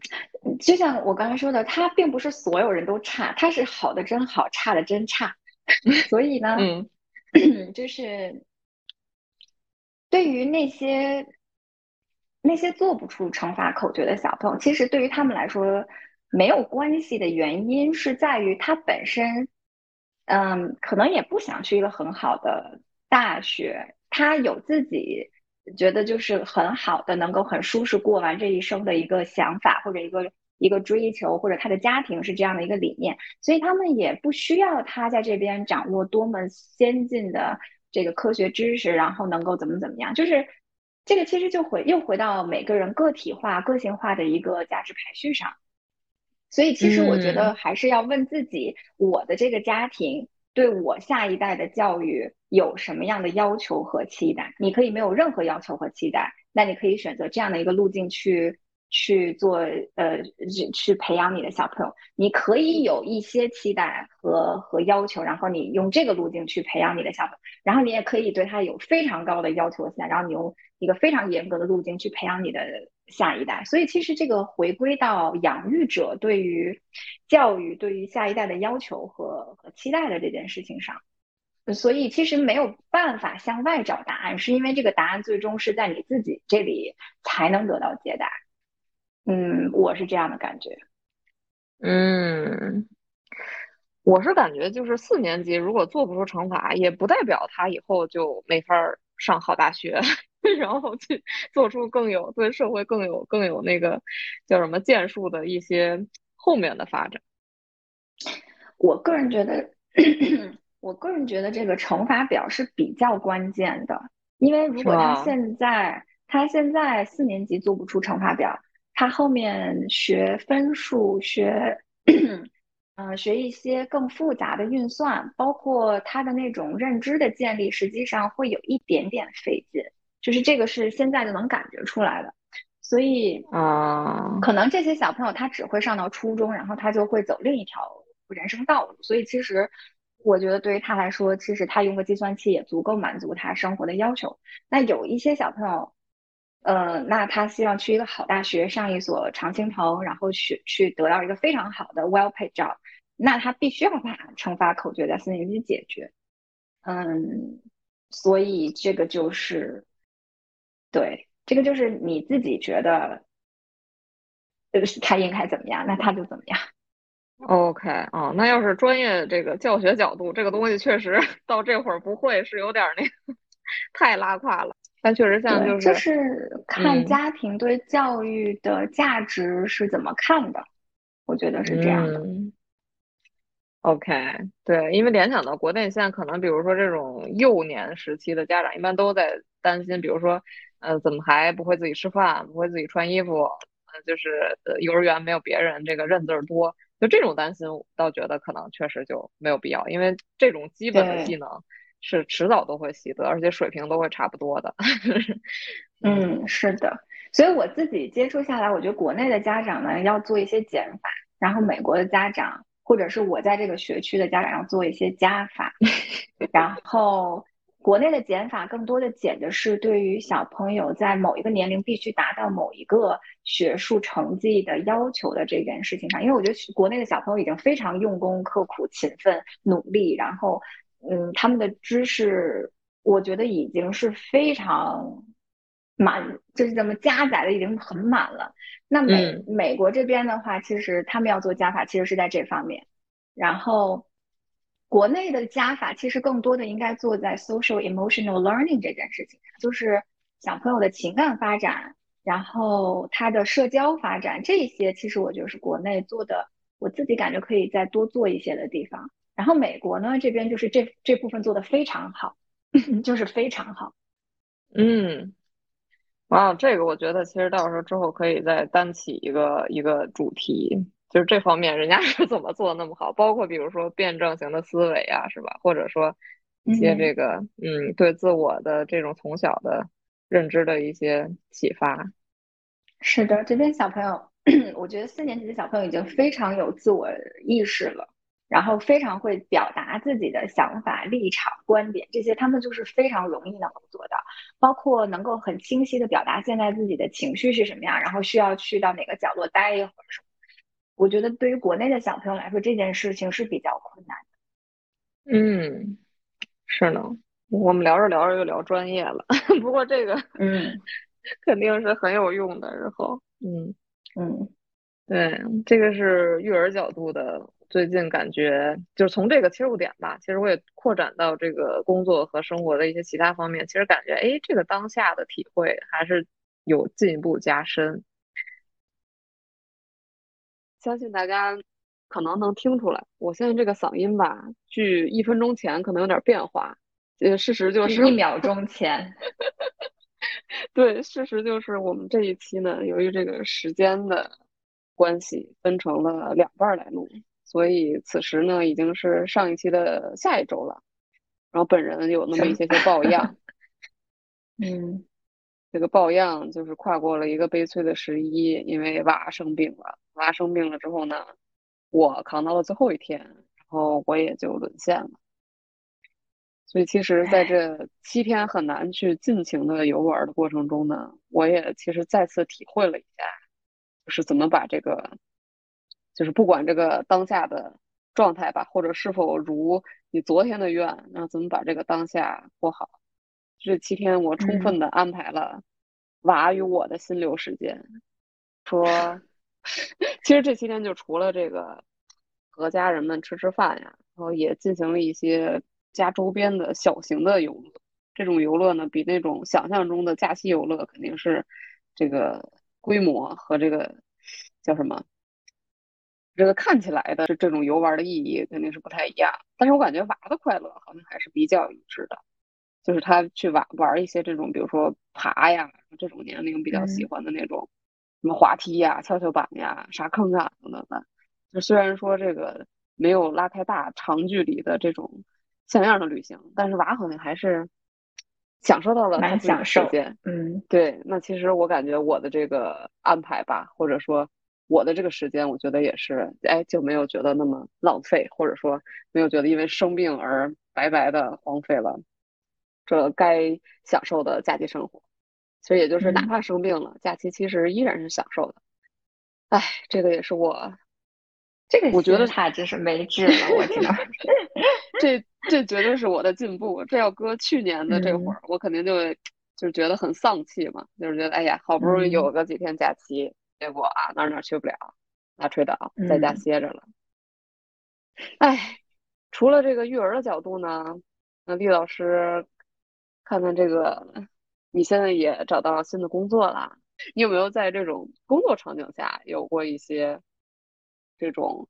就像我刚才说的，他并不是所有人都差，他是好的真好，差的真差。[LAUGHS] 所以呢，嗯，[CLEARS THROAT] 就是对于那些那些做不出乘法口诀的小朋友，其实对于他们来说没有关系的原因是在于他本身，嗯，可能也不想去一个很好的大学，他有自己。觉得就是很好的，能够很舒适过完这一生的一个想法，或者一个一个追求，或者他的家庭是这样的一个理念，所以他们也不需要他在这边掌握多么先进的这个科学知识，然后能够怎么怎么样。就是这个其实就回又回到每个人个体化、个性化的一个价值排序上。所以其实我觉得还是要问自己，我的这个家庭。对我下一代的教育有什么样的要求和期待？你可以没有任何要求和期待，那你可以选择这样的一个路径去去做，呃，去去培养你的小朋友。你可以有一些期待和和要求，然后你用这个路径去培养你的小朋友。然后你也可以对他有非常高的要求和期待，然后你用一个非常严格的路径去培养你的下一代。所以其实这个回归到养育者对于。教育对于下一代的要求和和期待的这件事情上，所以其实没有办法向外找答案，是因为这个答案最终是在你自己这里才能得到解答。嗯，我是这样的感觉。嗯，我是感觉就是四年级如果做不出乘法，也不代表他以后就没法上好大学，[LAUGHS] 然后去做出更有对社会更有更有那个叫什么建树的一些。后面的发展，我个人觉得，我个人觉得这个乘法表是比较关键的，因为如果他现在他现在四年级做不出乘法表，他后面学分数学呃，学一些更复杂的运算，包括他的那种认知的建立，实际上会有一点点费劲，就是这个是现在就能感觉出来的。所以啊，可能这些小朋友他只会上到初中，然后他就会走另一条人生道路。所以其实我觉得对于他来说，其实他用个计算器也足够满足他生活的要求。那有一些小朋友。呃，那他希望去一个好大学，上一所常青藤，然后去去得到一个非常好的 well paid job，那他必须要把乘法口诀在四年级解决。嗯，所以这个就是，对，这个就是你自己觉得，呃，他应该怎么样，那他就怎么样。OK，哦，那要是专业这个教学角度，这个东西确实 [LAUGHS] 到这会儿不会是有点那个 [LAUGHS] 太拉胯了。但确实像就是，就是看家庭对教育的价值是怎么看的，我觉得是这样的。OK，对，因为联想到国内现在可能，比如说这种幼年时期的家长，一般都在担心，比如说，呃，怎么还不会自己吃饭，不会自己穿衣服，呃，就是幼儿园没有别人这个认字儿多，就这种担心，我倒觉得可能确实就没有必要，因为这种基本的技能。是迟早都会习得，而且水平都会差不多的。[LAUGHS] 嗯，是的。所以我自己接触下来，我觉得国内的家长呢要做一些减法，然后美国的家长或者是我在这个学区的家长要做一些加法。[LAUGHS] 然后国内的减法更多的减的是对于小朋友在某一个年龄必须达到某一个学术成绩的要求的这件事情上，因为我觉得国内的小朋友已经非常用功、刻苦、勤奋、努力，然后。嗯，他们的知识，我觉得已经是非常满，就是怎么加载的已经很满了。那美美国这边的话，其实他们要做加法，其实是在这方面。然后国内的加法，其实更多的应该做在 social emotional learning 这件事情上，就是小朋友的情感发展，然后他的社交发展这些，其实我觉得是国内做的，我自己感觉可以再多做一些的地方。然后美国呢这边就是这这部分做的非常好，[LAUGHS] 就是非常好。嗯，哇，这个我觉得其实到时候之后可以再单起一个一个主题，就是这方面人家 [LAUGHS] 是怎么做的那么好，包括比如说辩证型的思维啊，是吧？或者说一些这个嗯，对自我的这种从小的认知的一些启发。是的，这边小朋友，[CLEARS THROAT] 我觉得四年级的小朋友已经非常有自我意识了。然后非常会表达自己的想法、立场、观点，这些他们就是非常容易能够做到，包括能够很清晰的表达现在自己的情绪是什么样，然后需要去到哪个角落待一会儿什么。我觉得对于国内的小朋友来说，这件事情是比较困难的。嗯，是呢。我们聊着聊着又聊专业了，[LAUGHS] 不过这个嗯，[LAUGHS] 肯定是很有用的。然后，嗯嗯，对，这个是育儿角度的。最近感觉就是从这个切入点吧，其实我也扩展到这个工作和生活的一些其他方面。其实感觉，哎，这个当下的体会还是有进一步加深。相信大家可能能听出来，我现在这个嗓音吧，距一分钟前可能有点变化。呃，事实就是一秒钟前。[LAUGHS] 对，事实就是我们这一期呢，由于这个时间的关系，分成了两半来录。所以此时呢，已经是上一期的下一周了。然后本人有那么一些些抱恙，[LAUGHS] 嗯，这个抱恙就是跨过了一个悲催的十一，因为娃生病了。娃生病了之后呢，我扛到了最后一天，然后我也就沦陷了。所以其实在这七天很难去尽情的游玩的过程中呢，我也其实再次体会了一下，就是怎么把这个。就是不管这个当下的状态吧，或者是否如你昨天的愿，那怎么把这个当下过好？这七天我充分的安排了娃与我的心流时间。说，[LAUGHS] 其实这七天就除了这个和家人们吃吃饭呀，然后也进行了一些家周边的小型的游乐。这种游乐呢，比那种想象中的假期游乐肯定是这个规模和这个叫什么？这个看起来的这这种游玩的意义肯定是不太一样，但是我感觉娃的快乐好像还是比较一致的，就是他去玩玩一些这种，比如说爬呀，这种年龄比较喜欢的那种，什么滑梯呀、跷跷板呀、沙坑啊等等的。就虽然说这个没有拉开大长距离的这种像样的旅行，但是娃好像还是享受到了他自己的时间。嗯，对，那其实我感觉我的这个安排吧，或者说我的这个时间，我觉得也是，哎，就没有觉得那么浪费，或者说没有觉得因为生病而白白的荒废了这该享受的假期生活。其实也就是哪怕生病了，假期其实依然是享受的。哎，这个也是我。这个我觉得他真是没治了，我知道。[LAUGHS] 这这绝对是我的进步。这要搁去年的这会儿，我肯定就就觉得很丧气嘛，就是觉得哎呀，好不容易有个几天假期，结果啊哪哪去不了，大吹倒，在家歇着了。哎，除了这个育儿的角度呢，那厉老师，看看这个，你现在也找到新的工作了，你有没有在这种工作场景下有过一些？这种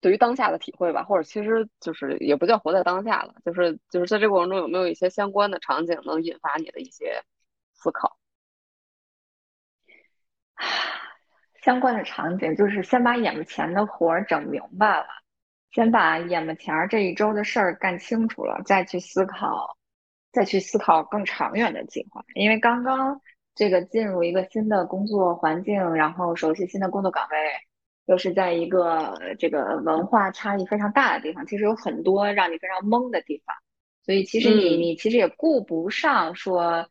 对于当下的体会吧，或者其实就是也不叫活在当下了，就是就是在这个过程中有没有一些相关的场景能引发你的一些思考？相关的场景就是先把眼前的活儿整明白了，先把眼前这一周的事儿干清楚了，再去思考，再去思考更长远的计划。因为刚刚这个进入一个新的工作环境，然后熟悉新的工作岗位。又是在一个这个文化差异非常大的地方，其实有很多让你非常懵的地方，所以其实你你其实也顾不上说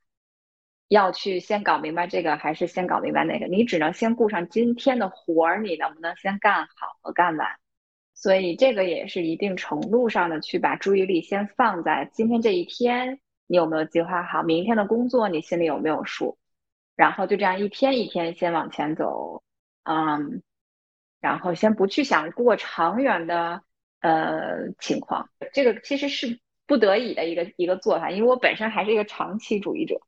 要去先搞明白这个还是先搞明白那个，你只能先顾上今天的活儿，你能不能先干好和干完？所以这个也是一定程度上的去把注意力先放在今天这一天，你有没有计划好明天的工作，你心里有没有数？然后就这样一天一天先往前走，嗯。然后先不去想过长远的呃情况，这个其实是不得已的一个一个做法，因为我本身还是一个长期主义者，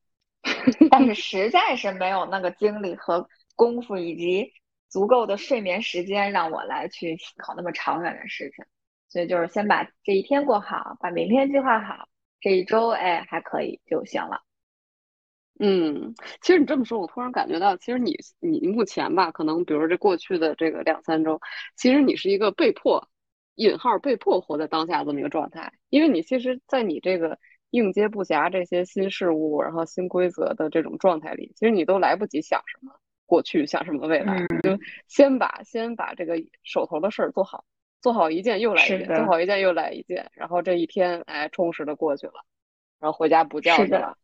[LAUGHS] 但是 [LAUGHS] 实在是没有那个精力和功夫以及足够的睡眠时间让我来去思考那么长远的事情，所以就是先把这一天过好，把明天计划好，这一周哎还可以就行了。嗯，其实你这么说，我突然感觉到，其实你你目前吧，可能比如这过去的这个两三周，其实你是一个被迫引号被迫活在当下这么一个状态，因为你其实，在你这个应接不暇这些新事物，然后新规则的这种状态里，其实你都来不及想什么过去，想什么未来，你就先把先把这个手头的事儿做好，做好一件又来一件，做好一件又来一件，然后这一天哎充实的过去了，然后回家补觉去了。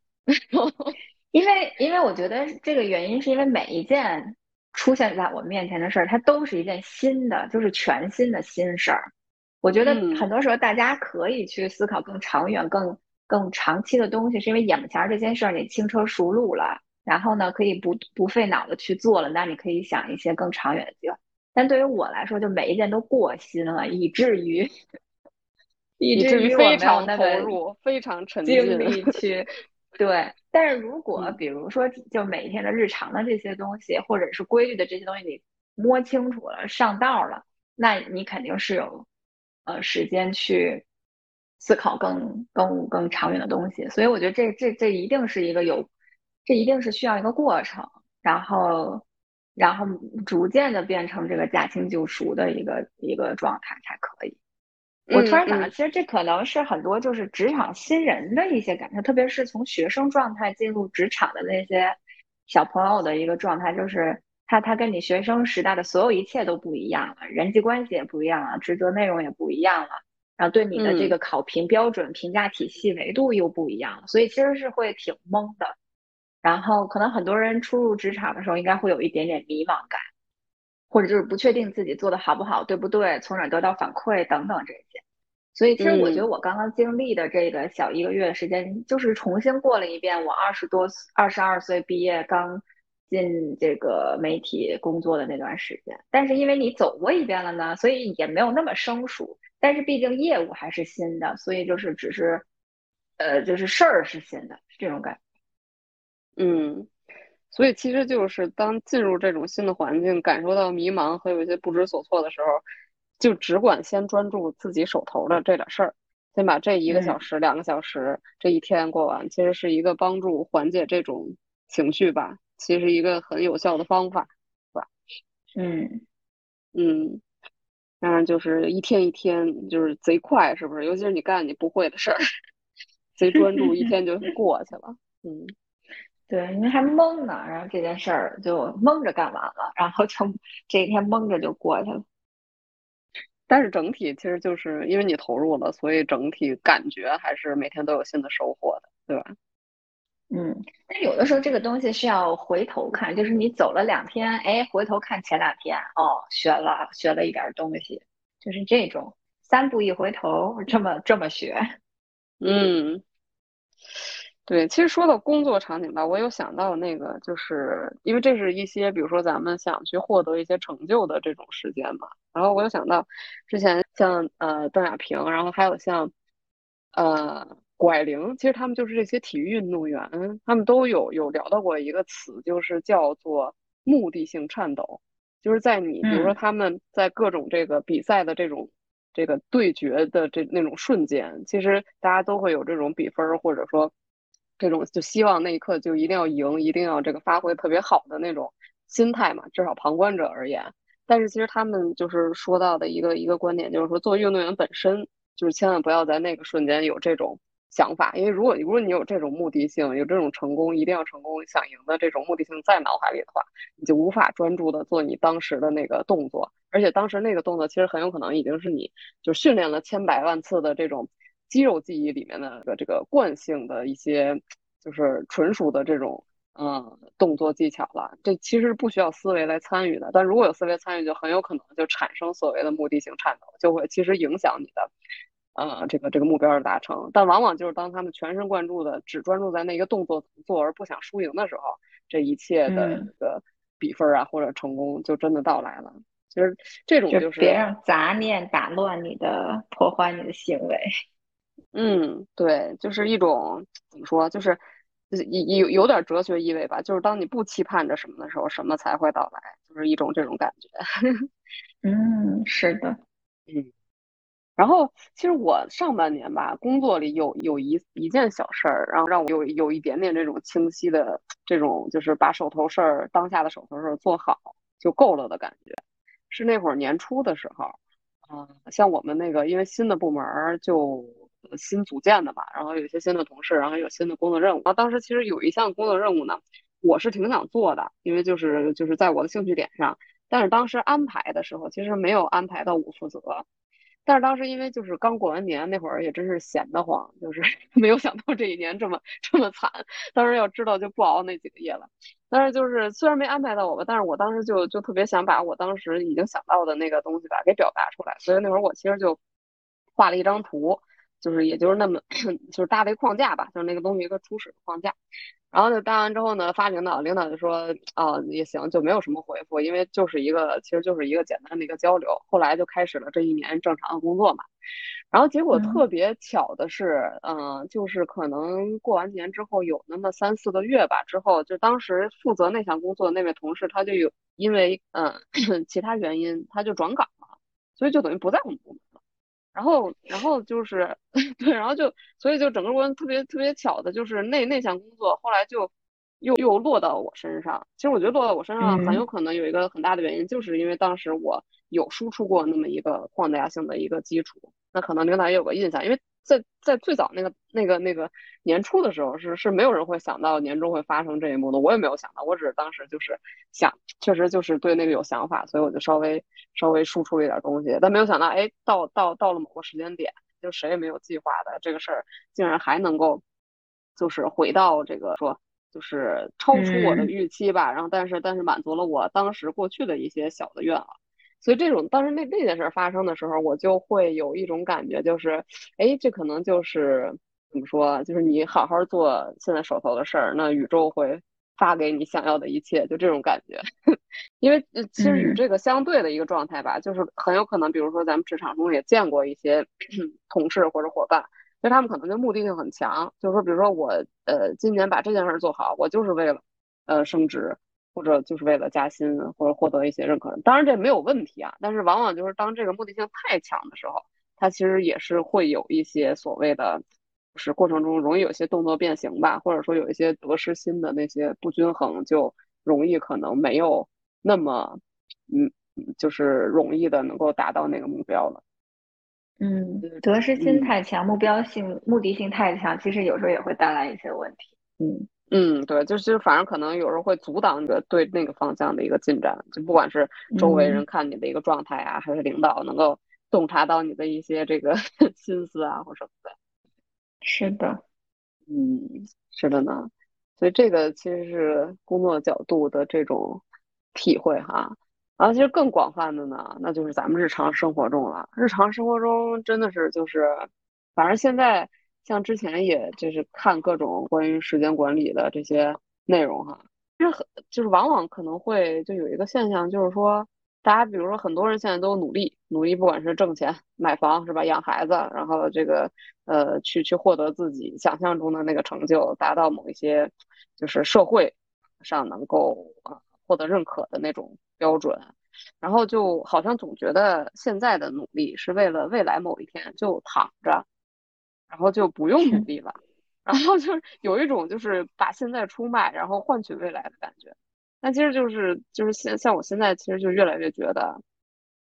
因为，因为我觉得这个原因是因为每一件出现在我面前的事儿，它都是一件新的，就是全新的新事儿。我觉得很多时候大家可以去思考更长远、更更长期的东西，是因为眼前这件事儿你轻车熟路了，然后呢可以不不费脑的去做了，那你可以想一些更长远的计划。但对于我来说，就每一件都过心了，以至于以至于非常投入、非常沉浸精力 [LAUGHS] 去。对，但是如果比如说，就每天的日常的这些东西，或者是规律的这些东西，你摸清楚了、上道了，那你肯定是有呃时间去思考更更更长远的东西。所以我觉得这这这一定是一个有，这一定是需要一个过程，然后然后逐渐的变成这个驾轻就熟的一个一个状态才可以。我突然想到，其实这可能是很多就是职场新人的一些感受，特别是从学生状态进入职场的那些小朋友的一个状态，就是他他跟你学生时代的所有一切都不一样了，人际关系也不一样了，职责内容也不一样了，然后对你的这个考评标准、评价体系、维度又不一样了，所以其实是会挺懵的。然后可能很多人初入职场的时候，应该会有一点点迷茫感。或者就是不确定自己做的好不好，对不对？从哪得到反馈等等这些，所以其实我觉得我刚刚经历的这个小一个月的时间，就是重新过了一遍我二十多、二十二岁毕业刚进这个媒体工作的那段时间。但是因为你走过一遍了呢，所以也没有那么生疏。但是毕竟业务还是新的，所以就是只是，呃，就是事儿是新的，是这种感觉。嗯。所以其实就是当进入这种新的环境，感受到迷茫和有一些不知所措的时候，就只管先专注自己手头的这点事儿，先把这一个小时、两个小时这一天过完，其实是一个帮助缓解这种情绪吧，其实一个很有效的方法，是吧？嗯嗯，当然就是一天一天就是贼快，是不是？尤其是你干你不会的事儿，[LAUGHS] 贼专注，一天就 [LAUGHS] 过去了。嗯，对，因为还懵呢，然后这件事儿就懵着干完了，然后就这一天懵着就过去了。但是整体其实就是因为你投入了，所以整体感觉还是每天都有新的收获的，对吧？嗯，但有的时候这个东西是要回头看，就是你走了两天，哎，回头看前两天，哦，学了学了一点东西，就是这种三步一回头，这么这么学。[LAUGHS] 嗯，对，其实说到工作场景吧，我有想到那个，就是因为这是一些，比如说咱们想去获得一些成就的这种时间嘛，然后我有想到之前像呃邓亚萍，然后还有像呃。拐铃，其实他们就是这些体育运动员，他们都有有聊到过一个词，就是叫做目的性颤抖，就是在你比如说他们在各种这个比赛的这种这个对决的这那种瞬间，其实大家都会有这种比分，或者说这种就希望那一刻就一定要赢，一定要这个发挥特别好的那种心态嘛，至少旁观者而言。但是其实他们就是说到的一个一个观点，就是说作为运动员本身，就是千万不要在那个瞬间有这种。想法，因为如果如果你有这种目的性，有这种成功一定要成功想赢的这种目的性在脑海里的话，你就无法专注的做你当时的那个动作，而且当时那个动作其实很有可能已经是你就训练了千百万次的这种肌肉记忆里面的这个惯性的一些就是纯属的这种嗯动作技巧了。这其实不需要思维来参与的，但如果有思维参与，就很有可能就产生所谓的目的性颤抖，就会其实影响你的。呃，这个这个目标的达成，但往往就是当他们全神贯注的只专注在那个动作做，而不想输赢的时候，这一切的这个比分啊或者成功就真的到来了。其实这种就是别让杂念打乱你的、破坏你的行为。嗯，对，就是一种怎么说，就是有有有点哲学意味吧。就是当你不期盼着什么的时候，什么才会到来，就是一种这种感觉。[LAUGHS] 嗯，是的，嗯。然后，其实我上半年吧，工作里有有一一件小事儿，然后让我有有一点点这种清晰的这种，就是把手头事儿当下的手头事儿做好就够了的感觉。是那会儿年初的时候，嗯，像我们那个因为新的部门就新组建的嘛，然后有一些新的同事，然后有新的工作任务。然后当时其实有一项工作任务呢，我是挺想做的，因为就是就是在我的兴趣点上，但是当时安排的时候其实没有安排到我负责。但是当时因为就是刚过完年那会儿也真是闲得慌，就是 [LAUGHS] 没有想到这一年这么这么惨。当时要知道就不熬那几个夜了。但是就是虽然没安排到我吧，但是我当时就就特别想把我当时已经想到的那个东西吧给表达出来。所以那会儿我其实就画了一张图，就是也就是那么 [COUGHS] 就是搭了一框架吧，就是那个东西一个初始框架。然后就搭完之后呢，发领导，领导就说啊也行，就没有什么回复，因为就是一个其实就是一个简单的一个交流。后来就开始了这一年正常的工作嘛。然后结果特别巧的是，嗯，就是可能过完年之后有那么三四个月吧，之后就当时负责那项工作的那位同事他就有因为嗯 [COUGHS] 其他原因他就转岗了，所以就等于不在我们部门。然后，然后就是 [LAUGHS] 对，然后就，所以就整个过程特别特别巧的，就是那那项工作后来就又又落到我身上。其实我觉得落到我身上很有可能有一个很大的原因，就是因为当时我有输出过那么一个框架性的一个基础，那可能领导也有个印象，因为。在在最早那个那个那个年初的时候，是是没有人会想到年终会发生这一幕的，我也没有想到，我只是当时就是想，确实就是对那个有想法，所以我就稍微稍微输出了一点东西，但没有想到，哎，到到到了某个时间点，就谁也没有计划的这个事儿，竟然还能够就是回到这个说，就是超出我的预期吧，然后但是但是满足了我当时过去的一些小的愿望。所以这种当时那那件事发生的时候，我就会有一种感觉，就是，哎，这可能就是怎么说，就是你好好做现在手头的事儿，那宇宙会发给你想要的一切，就这种感觉。[LAUGHS] 因为其实与这个相对的一个状态吧，就是很有可能，比如说咱们职场中也见过一些 [CLEARS THROAT] 同事或者伙伴，就他们可能就目的性很强，就是说，比如说我呃今年把这件事做好，我就是为了呃升职。或者就是为了加薪，或者获得一些认可，当然这没有问题啊。但是往往就是当这个目的性太强的时候，它其实也是会有一些所谓的，就是过程中容易有些动作变形吧，或者说有一些得失心的那些不均衡，就容易可能没有那么，嗯，就是容易的能够达到那个目标了。嗯，得失心太强，目标性、目的性太强，其实有时候也会带来一些问题。嗯嗯，对，就是反正可能有时候会阻挡你的对那个方向的一个进展，就不管是周围人看你的一个状态啊，还是领导能够洞察到你的一些这个 [LAUGHS] 心思啊或什么的。是的，嗯，是的呢。所以这个其实是工作角度的这种体会哈。然后其实更广泛的呢，那就是咱们日常生活中了。日常生活中真的是就是，反正现在像之前也就是看各种关于时间管理的这些内容哈，其实很就是往往可能会就有一个现象，就是说大家比如说很多人现在都努力努力，不管是挣钱、买房是吧，养孩子，然后这个呃去去获得自己想象中的那个成就，达到某一些就是社会上能够啊。获得认可的那种标准，然后就好像总觉得现在的努力是为了未来某一天就躺着，然后就不用努力了，然后就是有一种就是把现在出卖，然后换取未来的感觉。那其实就是就是现像我现在其实就越来越觉得，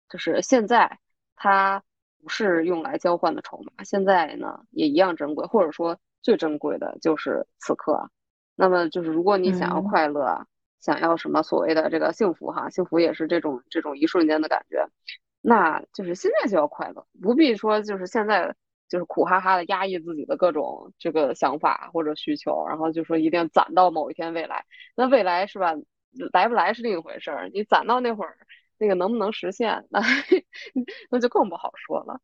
就是现在它不是用来交换的筹码，现在呢也一样珍贵，或者说最珍贵的就是此刻。那么就是如果你想要快乐。想要什么所谓的这个幸福哈，幸福也是这种这种一瞬间的感觉，那就是现在就要快乐，不必说就是现在就是苦哈哈的压抑自己的各种这个想法或者需求，然后就说一定攒到某一天未来，那未来是吧？来不来是另一回事儿，你攒到那会儿，那个能不能实现，那 [LAUGHS] 那就更不好说了。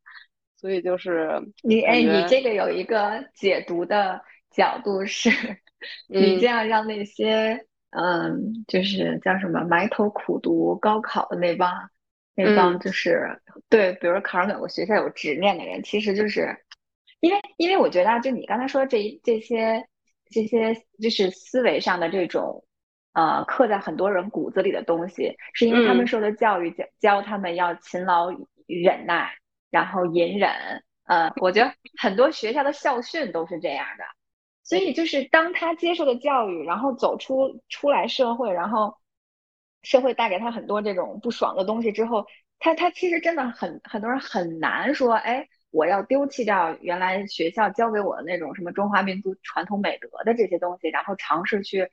所以就是你哎，你这个有一个解读的角度是，[LAUGHS] 你这样让那些。嗯，就是叫什么埋头苦读高考的那帮，那帮就是对，比如考上某个学校有执念的人，其实就是，因为因为我觉得，就你刚才说这这些这些，就是思维上的这种，呃，刻在很多人骨子里的东西，是因为他们受的教育教教他们要勤劳忍耐，然后隐忍。呃，我觉得很多学校的校训都是这样的。所以就是当他接受的教育，然后走出出来社会，然后社会带给他很多这种不爽的东西之后，他他其实真的很很多人很难说，哎，我要丢弃掉原来学校教给我的那种什么中华民族传统美德的这些东西，然后尝试去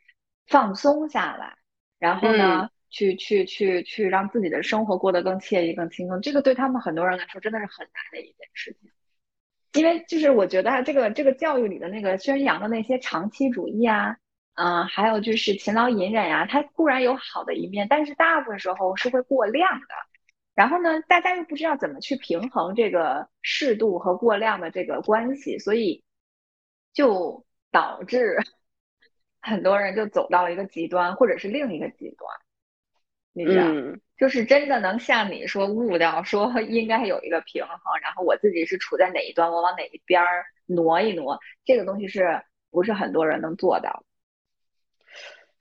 放松下来，然后呢，去去去去让自己的生活过得更惬意、更轻松。这个对他们很多人来说真的是很难的一件事情。因为就是我觉得这个这个教育里的那个宣扬的那些长期主义啊，嗯，还有就是勤劳隐忍呀，它固然有好的一面，但是大部分时候是会过量的。然后呢，大家又不知道怎么去平衡这个适度和过量的这个关系，所以就导致 [LAUGHS] 很多人就走到了一个极端，或者是另一个极端。你知道，就是真的能像你说悟到，说 [LAUGHS] 应该有一个平衡，然后我自己是处在哪一端，我往哪一边挪一挪，这个东西是不是很多人能做到？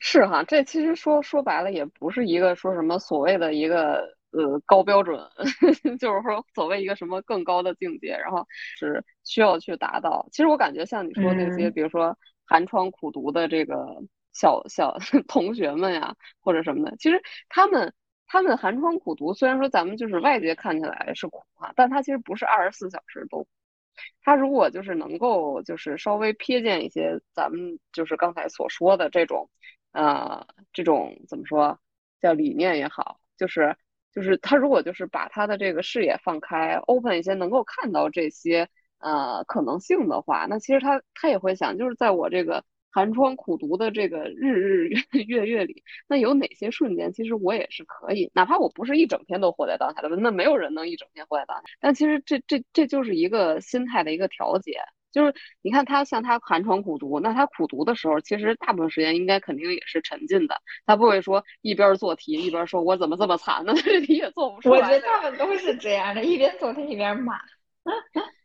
是哈，这其实说说白了，也不是一个说什么所谓的一个呃高标准，[LAUGHS] 就是说所谓一个什么更高的境界，然后是需要去达到。其实我感觉像你说那些，比如说寒窗苦读的这个。小小 [LAUGHS] 同学们呀，或者什么的，其实他们他们寒窗苦读，虽然说咱们就是外界看起来是苦啊，但他其实不是二十四小时都。他如果就是能够就是稍微瞥见一些咱们就是刚才所说的这种呃这种怎么说叫理念也好，就是就是他如果就是把他的这个视野放开，open 一些，能够看到这些呃可能性的话，那其实他他也会想，就是在我这个。寒窗苦读的这个日日月 [LAUGHS] 月月里，那有哪些瞬间，其实我也是可以，哪怕我不是一整天都活在当下的，那没有人能一整天活在当下。但其实这这这就是一个心态的一个调节，就是你看他像他寒窗苦读，那他苦读的时候，其实大部分时间应该肯定也是沉浸的，他不会说一边做题一边说我怎么这么惨呢？[LAUGHS] 这题也做不出来。我觉得他们都是这样的，一边做题一边骂。[LAUGHS]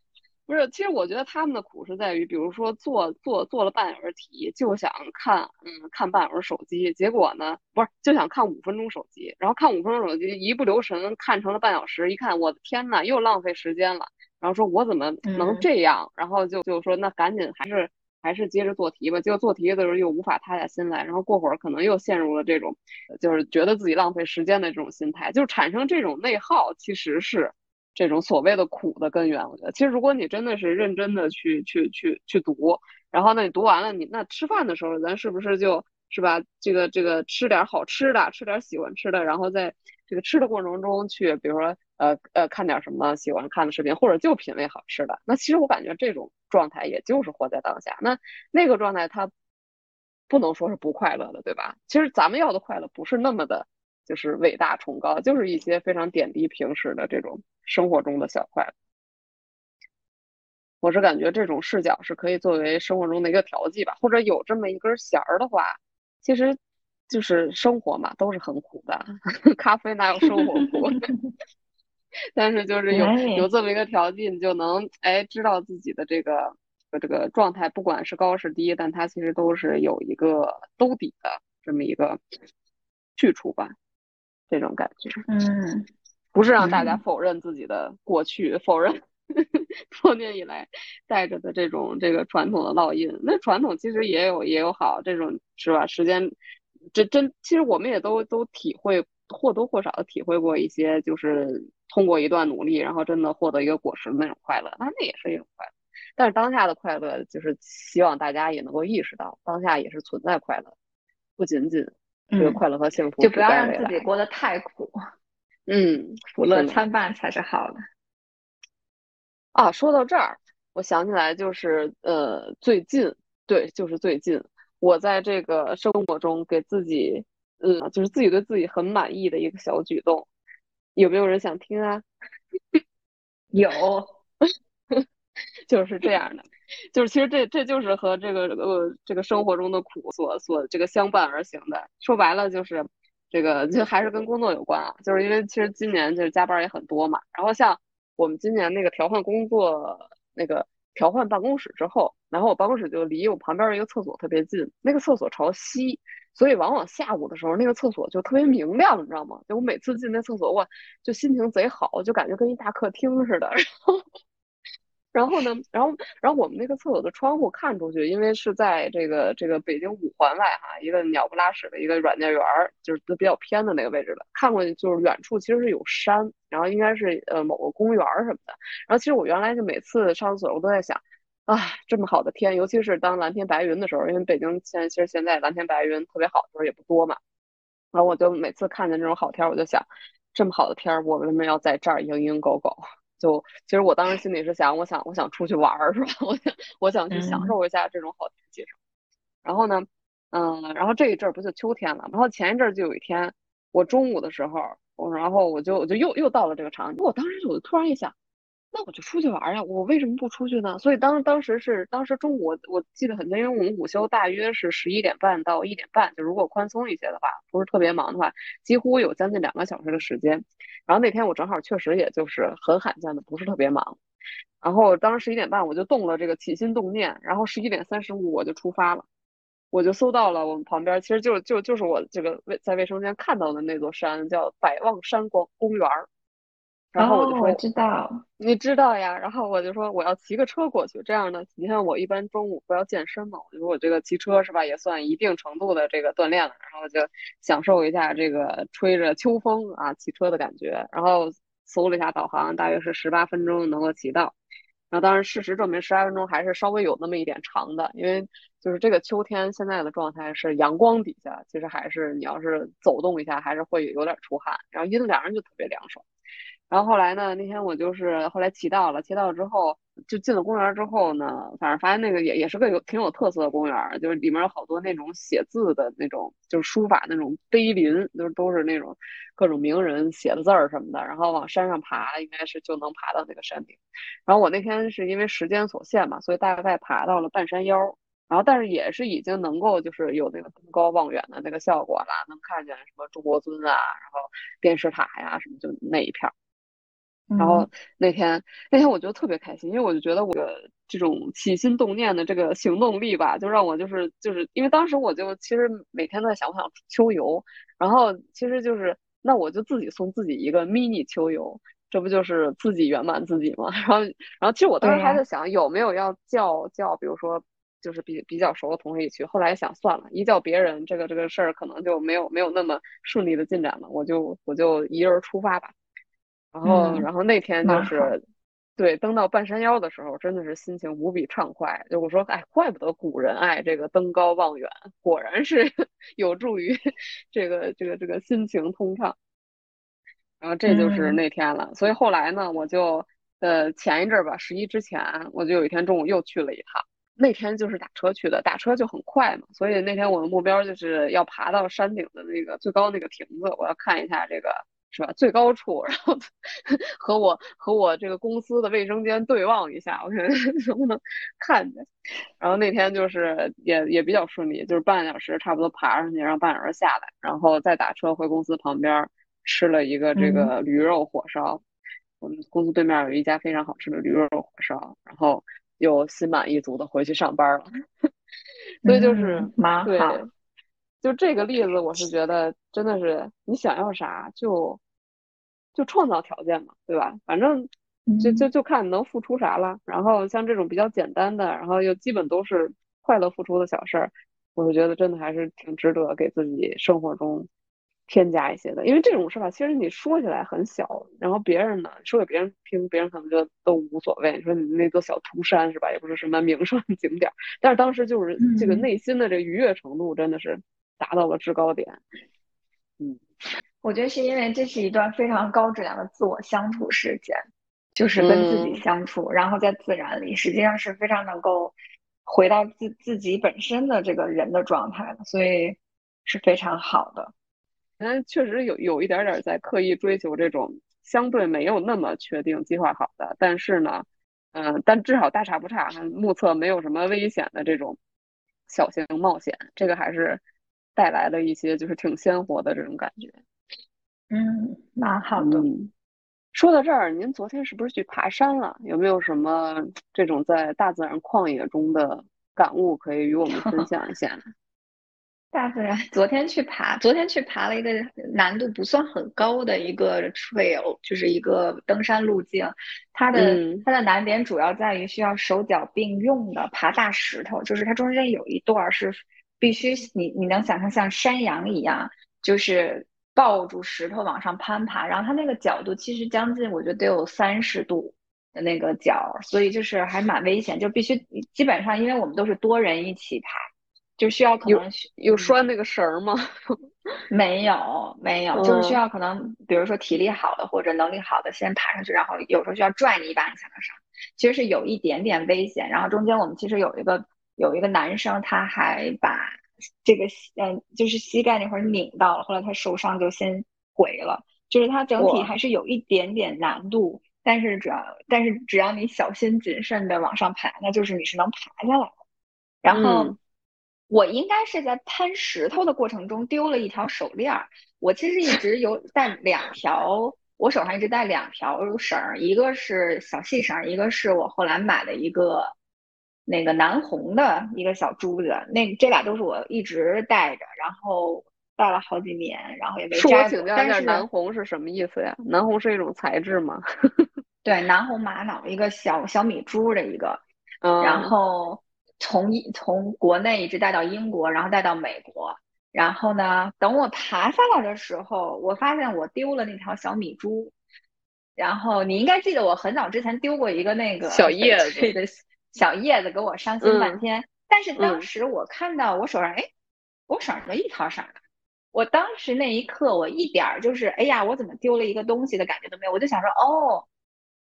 不是，其实我觉得他们的苦是在于，比如说做做做了半小时题，就想看，嗯，看半小时手机，结果呢，不是就想看五分钟手机，然后看五分钟手机，一不留神看成了半小时，一看，我的天呐，又浪费时间了，然后说我怎么能这样，然后就就说那赶紧还是还是接着做题吧。结果做题的时候又无法塌下心来，然后过会儿可能又陷入了这种，就是觉得自己浪费时间的这种心态，就产生这种内耗，其实是这种所谓的苦的根源。我觉得，其实如果你真的是认真的去去去去读，然后那，你读完了，你那吃饭的时候，咱是不是就是吧？这个这个吃点好吃的，吃点喜欢吃的，然后在这个吃的过程中去，比如说。呃呃，看点什么喜欢看的视频，或者就品味好吃的。那其实我感觉这种状态也就是活在当下。那那个状态它不能说是不快乐的，对吧？其实咱们要的快乐不是那么的，就是伟大崇高，就是一些非常点滴平时的这种生活中的小快乐。我是感觉这种视角是可以作为生活中的一个调剂吧，或者有这么一根弦儿的话，其实就是生活嘛，都是很苦的。[LAUGHS] 咖啡哪有生活苦？[LAUGHS] 但是就是有有这么一个调剂，你就能哎知道自己的这个这个状态，不管是高是低，但它其实都是有一个兜底的这么一个去处吧，这种感觉。嗯，不是让大家否认自己的过去，否认 [LAUGHS] 多年以来带着的这种这个传统的烙印。那传统其实也有也有好，这种是吧？时间这真其实我们也都都体会或多或少的体会过一些，就是。通过一段努力，然后真的获得一个果实的那种快乐，那那也是一种快乐。但是当下的快乐，就是希望大家也能够意识到，当下也是存在快乐，不仅仅这个快乐和幸福，就不要让自己过得太苦。[LAUGHS] 嗯，苦乐参半才是好的。啊，说到这儿，我想起来，就是呃，最近，对，就是最近，我在这个生活中给自己，嗯，就是自己对自己很满意的一个小举动。有没有人想听啊？有，[LAUGHS] 就是这样的，就是其实这这就是和这个呃这个生活中的苦所所这个相伴而行的。说白了就是这个就还是跟工作有关啊，就是因为其实今年就是加班也很多嘛。然后像我们今年那个调换工作那个调换办公室之后，然后我办公室就离我旁边一个厕所特别近，那个厕所朝西。所以往往下午的时候，那个厕所就特别明亮，你知道吗？就我每次进那厕所，我就心情贼好，就感觉跟一大客厅似的。然后，然后呢，然后，然后我们那个厕所的窗户看出去，因为是在这个这个北京五环外哈，一个鸟不拉屎的一个软件园儿，就是比较偏的那个位置的，看过去就是远处其实是有山，然后应该是呃某个公园什么的。然后其实我原来就每次上厕所，我都在想。啊，这么好的天，尤其是当蓝天白云的时候，因为北京现在其实现在蓝天白云特别好的时候也不多嘛。然后我就每次看见这种好天，我就想，这么好的天，我为什么要在这儿蝇营狗苟？就其实我当时心里是想，我想我想出去玩儿，是吧？[LAUGHS] 我想我想去享受一下这种好天气。然后呢，嗯，然后这一阵儿不就秋天了？然后前一阵儿就有一天，我中午的时候，我然后我就我就又又到了这个场景，我当时我就突然一想。那我就出去玩呀！我为什么不出去呢？所以当当时是当时中午，我我记得很清，因为我们午休大约是十一点半到一点半，就如果宽松一些的话，不是特别忙的话，几乎有将近两个小时的时间。然后那天我正好确实也就是很罕见的不是特别忙。然后当时十一点半我就动了这个起心动念，然后十一点三十五我就出发了，我就搜到了我们旁边，其实就就就是我这个卫在卫生间看到的那座山，叫百望山光公园儿。然后我就说，我知道，你知道呀。然后我就说，我要骑个车过去。这样呢，你看我一般中午不要健身嘛，我就说我这个骑车是吧，也算一定程度的这个锻炼了。然后就享受一下这个吹着秋风啊骑车的感觉。然后搜了一下导航，大约是十八分钟能够骑到。然后当然事实证明，十八分钟还是稍微有那么一点长的，因为就是这个秋天现在的状态是阳光底下，其实还是你要是走动一下，还是会有点出汗。然后阴凉就特别凉爽。然后后来呢？那天我就是后来骑到了，骑到了之后就进了公园之后呢，反正发现那个也也是个有挺有特色的公园，就是里面有好多那种写字的那种，就是书法那种碑林，就是都是那种各种名人写的字儿什么的。然后往山上爬，应该是就能爬到那个山顶。然后我那天是因为时间所限嘛，所以大概爬到了半山腰。然后但是也是已经能够就是有那个登高望远的那个效果了，能看见什么中国尊啊，然后电视塔呀什么，就那一片。然后那天那天我觉得特别开心，因为我就觉得我这种起心动念的这个行动力吧，就让我就是就是因为当时我就其实每天都在想，我想秋游，然后其实就是那我就自己送自己一个 mini 秋游，这不就是自己圆满自己吗？[LAUGHS] 然后然后其实我当时还在想有没有要叫叫，比如说。就是比比较熟的同学一起去。后来想算了，一叫别人，这个这个事儿可能就没有没有那么顺利的进展了，我就我就一人出发吧。然后然后那天就是。对，登到半山腰的时候，真的是心情无比畅快。就我说，哎，怪不得古人爱这个登高望远，果然是 [LAUGHS] 有助于 [LAUGHS] 这个这个这个心情通畅。然后这就是那天了。所以后来呢，我就呃前一阵吧，十一之前，我就有一天中午又去了一趟。那天就是打车去的，打车就很快嘛。所以那天我的目标就是要爬到山顶的那个最高那个亭子，我要看一下这个。是吧？最高处，然后 [LAUGHS] 和我和我这个公司的卫生间对望一下，我看 [LAUGHS] 能不能看见。然后那天就是也也比较顺利，就是半个小时差不多爬上去，然后半小时下来，然后再打车回公司旁边吃了一个这个驴肉火烧。我们公司对面有一家非常好吃的驴肉火烧，然后又心满意足的回去上班了。[LAUGHS] 所以就是蛮好。就这个例子，我是觉得真的是你想要啥就。就创造条件嘛，对吧？反正就就就看你能付出啥了。然后像这种比较简单的，然后又基本都是快乐付出的小事儿，我就觉得真的还是挺值得给自己生活中添加一些的。因为这种事吧，其实你说起来很小，然后别人呢说给别人听，别人可能就都无所谓。你说你那座小涂山是吧，也不是什么名胜景点，但是当时就是这个内心的这个愉悦程度真的是达到了制高点。嗯。我觉得是因为这是一段非常高质量的自我相处时间，就是跟自己相处，然后在自然里，实际上是非常能够回到自自己本身的这个人的状态的，所以是非常好的。嗯，确实有有一点点在刻意追求这种相对没有那么确定计划好的，但是呢，嗯，但至少大差不差，目测没有什么危险的这种小型冒险，这个还是带来了一些就是挺鲜活的这种感觉。嗯，蛮好的。说到这儿，您昨天是不是去爬山了？有没有什么这种在大自然旷野中的感悟可以与我们分享一下？[LAUGHS] 大自然，昨天去爬，昨天去爬了一个难度不算很高的一个 trail，就是一个登山路径。它的它的难点主要在于需要手脚并用的爬大石头，就是它中间有一段是必须你你能想象像山羊一样，就是。抱住石头往上攀爬，然后它那个角度其实将近，我觉得得有三十度的那个角，所以就是还蛮危险，就必须基本上，因为我们都是多人一起爬，就需要可能有拴那个绳吗？[LAUGHS] 没有，没有，就是需要可能，比如说体力好的或者能力好的先爬上去，然后有时候需要拽你一把你才能上，其实是有一点点危险。然后中间我们其实有一个有一个男生，他还把。这个嗯，就是膝盖那块儿拧到了，后来他受伤就先回了。就是他整体还是有一点点难度，但是只要但是只要你小心谨慎的往上爬，那就是你是能爬下来的。然后我应该是在攀石头的过程中丢了一条手链儿。我其实一直有 [LAUGHS] 带两条，我手上一直带两条绳儿，一个是小细绳，一个是我后来买的一个。那个南红的一个小珠子，那这俩都是我一直戴着，然后戴了好几年，然后也没摘。请教一下，南红是什么意思呀？南红是一种材质吗？[LAUGHS] 对，南红玛瑙，一个小小米珠的一个，然后从一从国内一直带到英国，然后带到美国，然后呢，等我爬下来的时候，我发现我丢了那条小米珠，然后你应该记得我很早之前丢过一个那个小叶子。小叶子给我伤心半天，但是当时我看到我手上，哎，我手上一条色儿。我当时那一刻，我一点儿就是，哎呀，我怎么丢了一个东西的感觉都没有。我就想说，哦，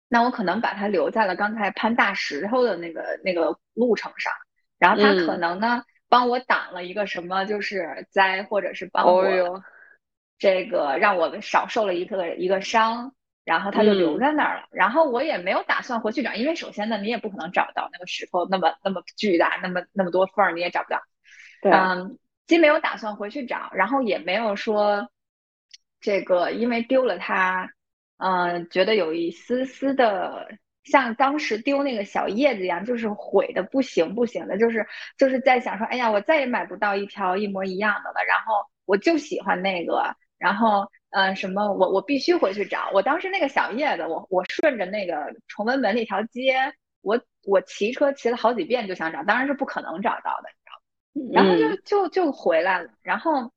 那我可能把它留在了刚才攀大石头的那个那个路程上，然后它可能呢帮我挡了一个什么就是灾，或者是帮我这个让我少受了一个一个伤。然后他就留在那儿了，然后我也没有打算回去找，因为首先呢，你也不可能找到那个石头那么那么巨大，那么那么多缝儿，你也找不到。对嗯，既没有打算回去找，然后也没有说这个因为丢了它，嗯，觉得有一丝丝的像当时丢那个小叶子一样，就是毁的不行不行的，就是就是在想说，哎呀，我再也买不到一条一模一样的了，然后我就喜欢那个，然后。嗯，什么？我我必须回去找。我当时那个小叶子，我我顺着那个崇文门那条街，我我骑车骑了好几遍就想找，当然是不可能找到的，你知道吗？然后就就就回来了，然后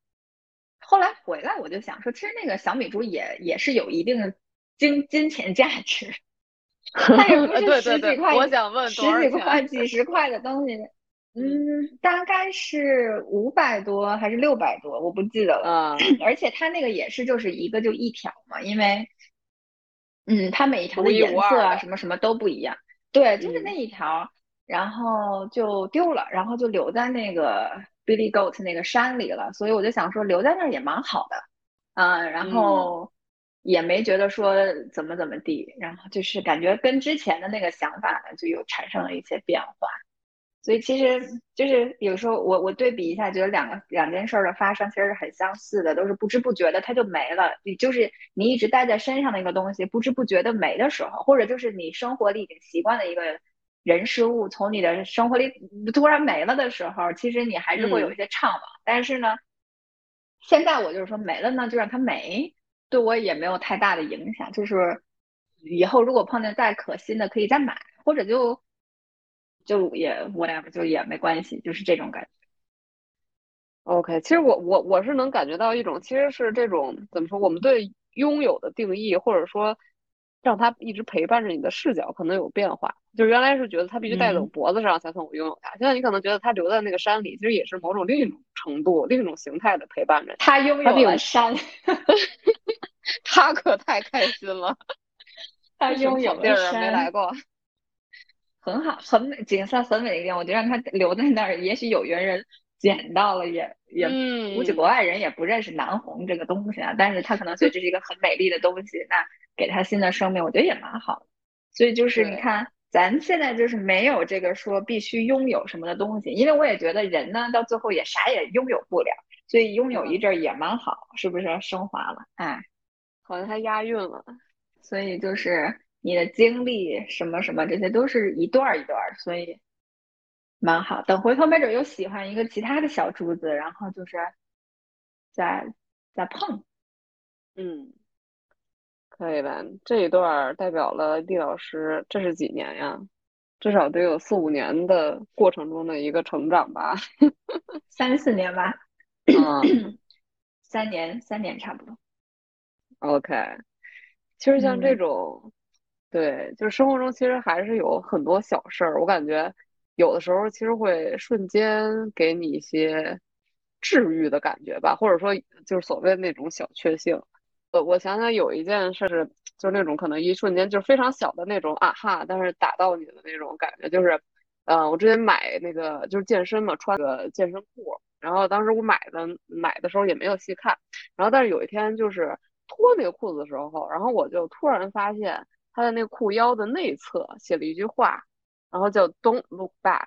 后来回来我就想说，其实那个小米珠也也是有一定的金金钱价值，[LAUGHS] 它也不是十几块，我想问十几块几十块的东西。嗯，大概是五百多还是六百多，我不记得了。而且它那个也是就是一个就一条嘛，因为，嗯，它每一条的颜色啊什么什么都不一样。对，就是那一条，然后就丢了，然后就留在那个 Billy Goat 那个山里了。所以我就想说留在那儿也蛮好的，嗯，然后也没觉得说怎么怎么地，然后就是感觉跟之前的那个想法呢就有产生了一些变化。所以其实就是有时候我我对比一下，觉得两个两件事儿的发生其实是很相似的，都是不知不觉的它就没了。你就是你一直带在身上的一个东西，不知不觉的没的时候，或者就是你生活里已经习惯的一个人事物，从你的生活里突然没了的时候，其实你还是会有一些怅惘。但是呢，现在我就是说没了呢，就让它没，对我也没有太大的影响。就是以后如果碰见再可心的，可以再买，或者就。就也 whatever，就也没关系，就是这种感觉。OK，其实我我我是能感觉到一种，其实是这种怎么说，我们对拥有的定义，或者说让它一直陪伴着你的视角，可能有变化。就原来是觉得它必须戴在我脖子上才算我拥有它，现在你可能觉得它留在那个山里，其实也是某种另一种程度、另一种形态的陪伴着。它拥有了山，[LAUGHS] 它可太开心了。他拥有地儿没来过。[LAUGHS] 很好，很美，景色很美的一点，我就让它留在那儿。也许有缘人捡到了，也也估计国外人也不认识南红这个东西啊。但是他可能觉得这是一个很美丽的东西，那给它新的生命，我觉得也蛮好的。所以就是你看，咱现在就是没有这个说必须拥有什么的东西，因为我也觉得人呢到最后也啥也拥有不了，所以拥有一阵也蛮好，是不是升华了？哎，好像还押韵了，所以就是。你的经历什么什么，这些都是一段一段所以蛮好。等回头没准又喜欢一个其他的小珠子，然后就是再再碰。嗯，可以吧？这一段代表了地老师，这是几年呀？至少得有四五年的过程中的一个成长吧？[LAUGHS] 三四年吧？嗯，三年，三年差不多。OK，其实像这种。对，就是生活中其实还是有很多小事儿，我感觉有的时候其实会瞬间给你一些治愈的感觉吧，或者说就是所谓那种小确幸。我，我想想有一件事是，就是那种可能一瞬间就是非常小的那种啊哈，但是打到你的那种感觉，就是，嗯，我之前买那个就是健身嘛，穿个健身裤，然后当时我买的买的时候也没有细看，然后但是有一天就是脱那个裤子的时候，然后我就突然发现。他的那个裤腰的内侧写了一句话，然后叫 "Don't look back"。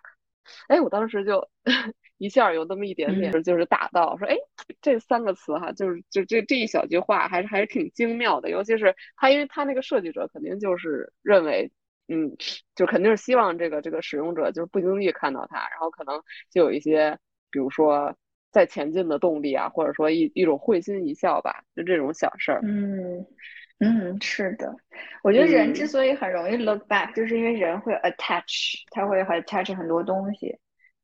哎，我当时就 [LAUGHS] 一下有那么一点点，就是打到说，哎，这三个词哈，就是就这这一小句话，还是还是挺精妙的。尤其是他，因为他那个设计者肯定就是认为，嗯，就肯定是希望这个这个使用者就是不经意看到它，然后可能就有一些，比如说在前进的动力啊，或者说一一种会心一笑吧，就这种小事儿。嗯。嗯，是的，我觉得人之所以很容易 look back，就是因为人会 attach，他会 attach 很多东西。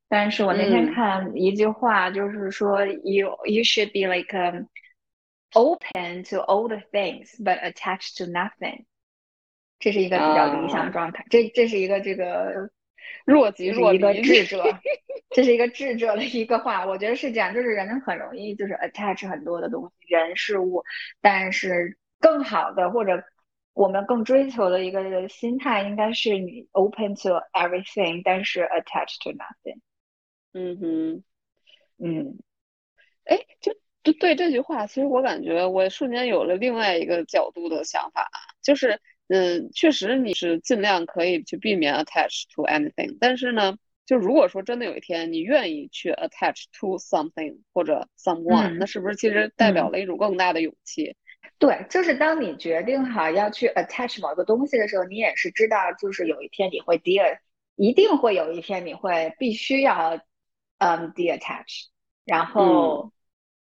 但是我那天看一句话，就是说 you you should be like open to all the things，but attached to nothing。这是一个比较理想状态。这这是一个这个若即若离一个智者，这是一个智者的一个话。我觉得是这样，就是人很容易就是 attach 很多的东西，人事物，但是。更好的或者我们更追求的一个心态，应该是你 open to everything，但是 attached to nothing。嗯哼，嗯，哎，就就对这句话，其实我感觉我瞬间有了另外一个角度的想法，就是，嗯，确实你是尽量可以去避免 attach to anything，但是呢，就如果说真的有一天你愿意去 attach to something 或者 someone，那是不是其实代表了一种更大的勇气？对，就是当你决定好要去 attach 某个东西的时候，你也是知道，就是有一天你会 de，一定会有一天你会必须要嗯 detach，然后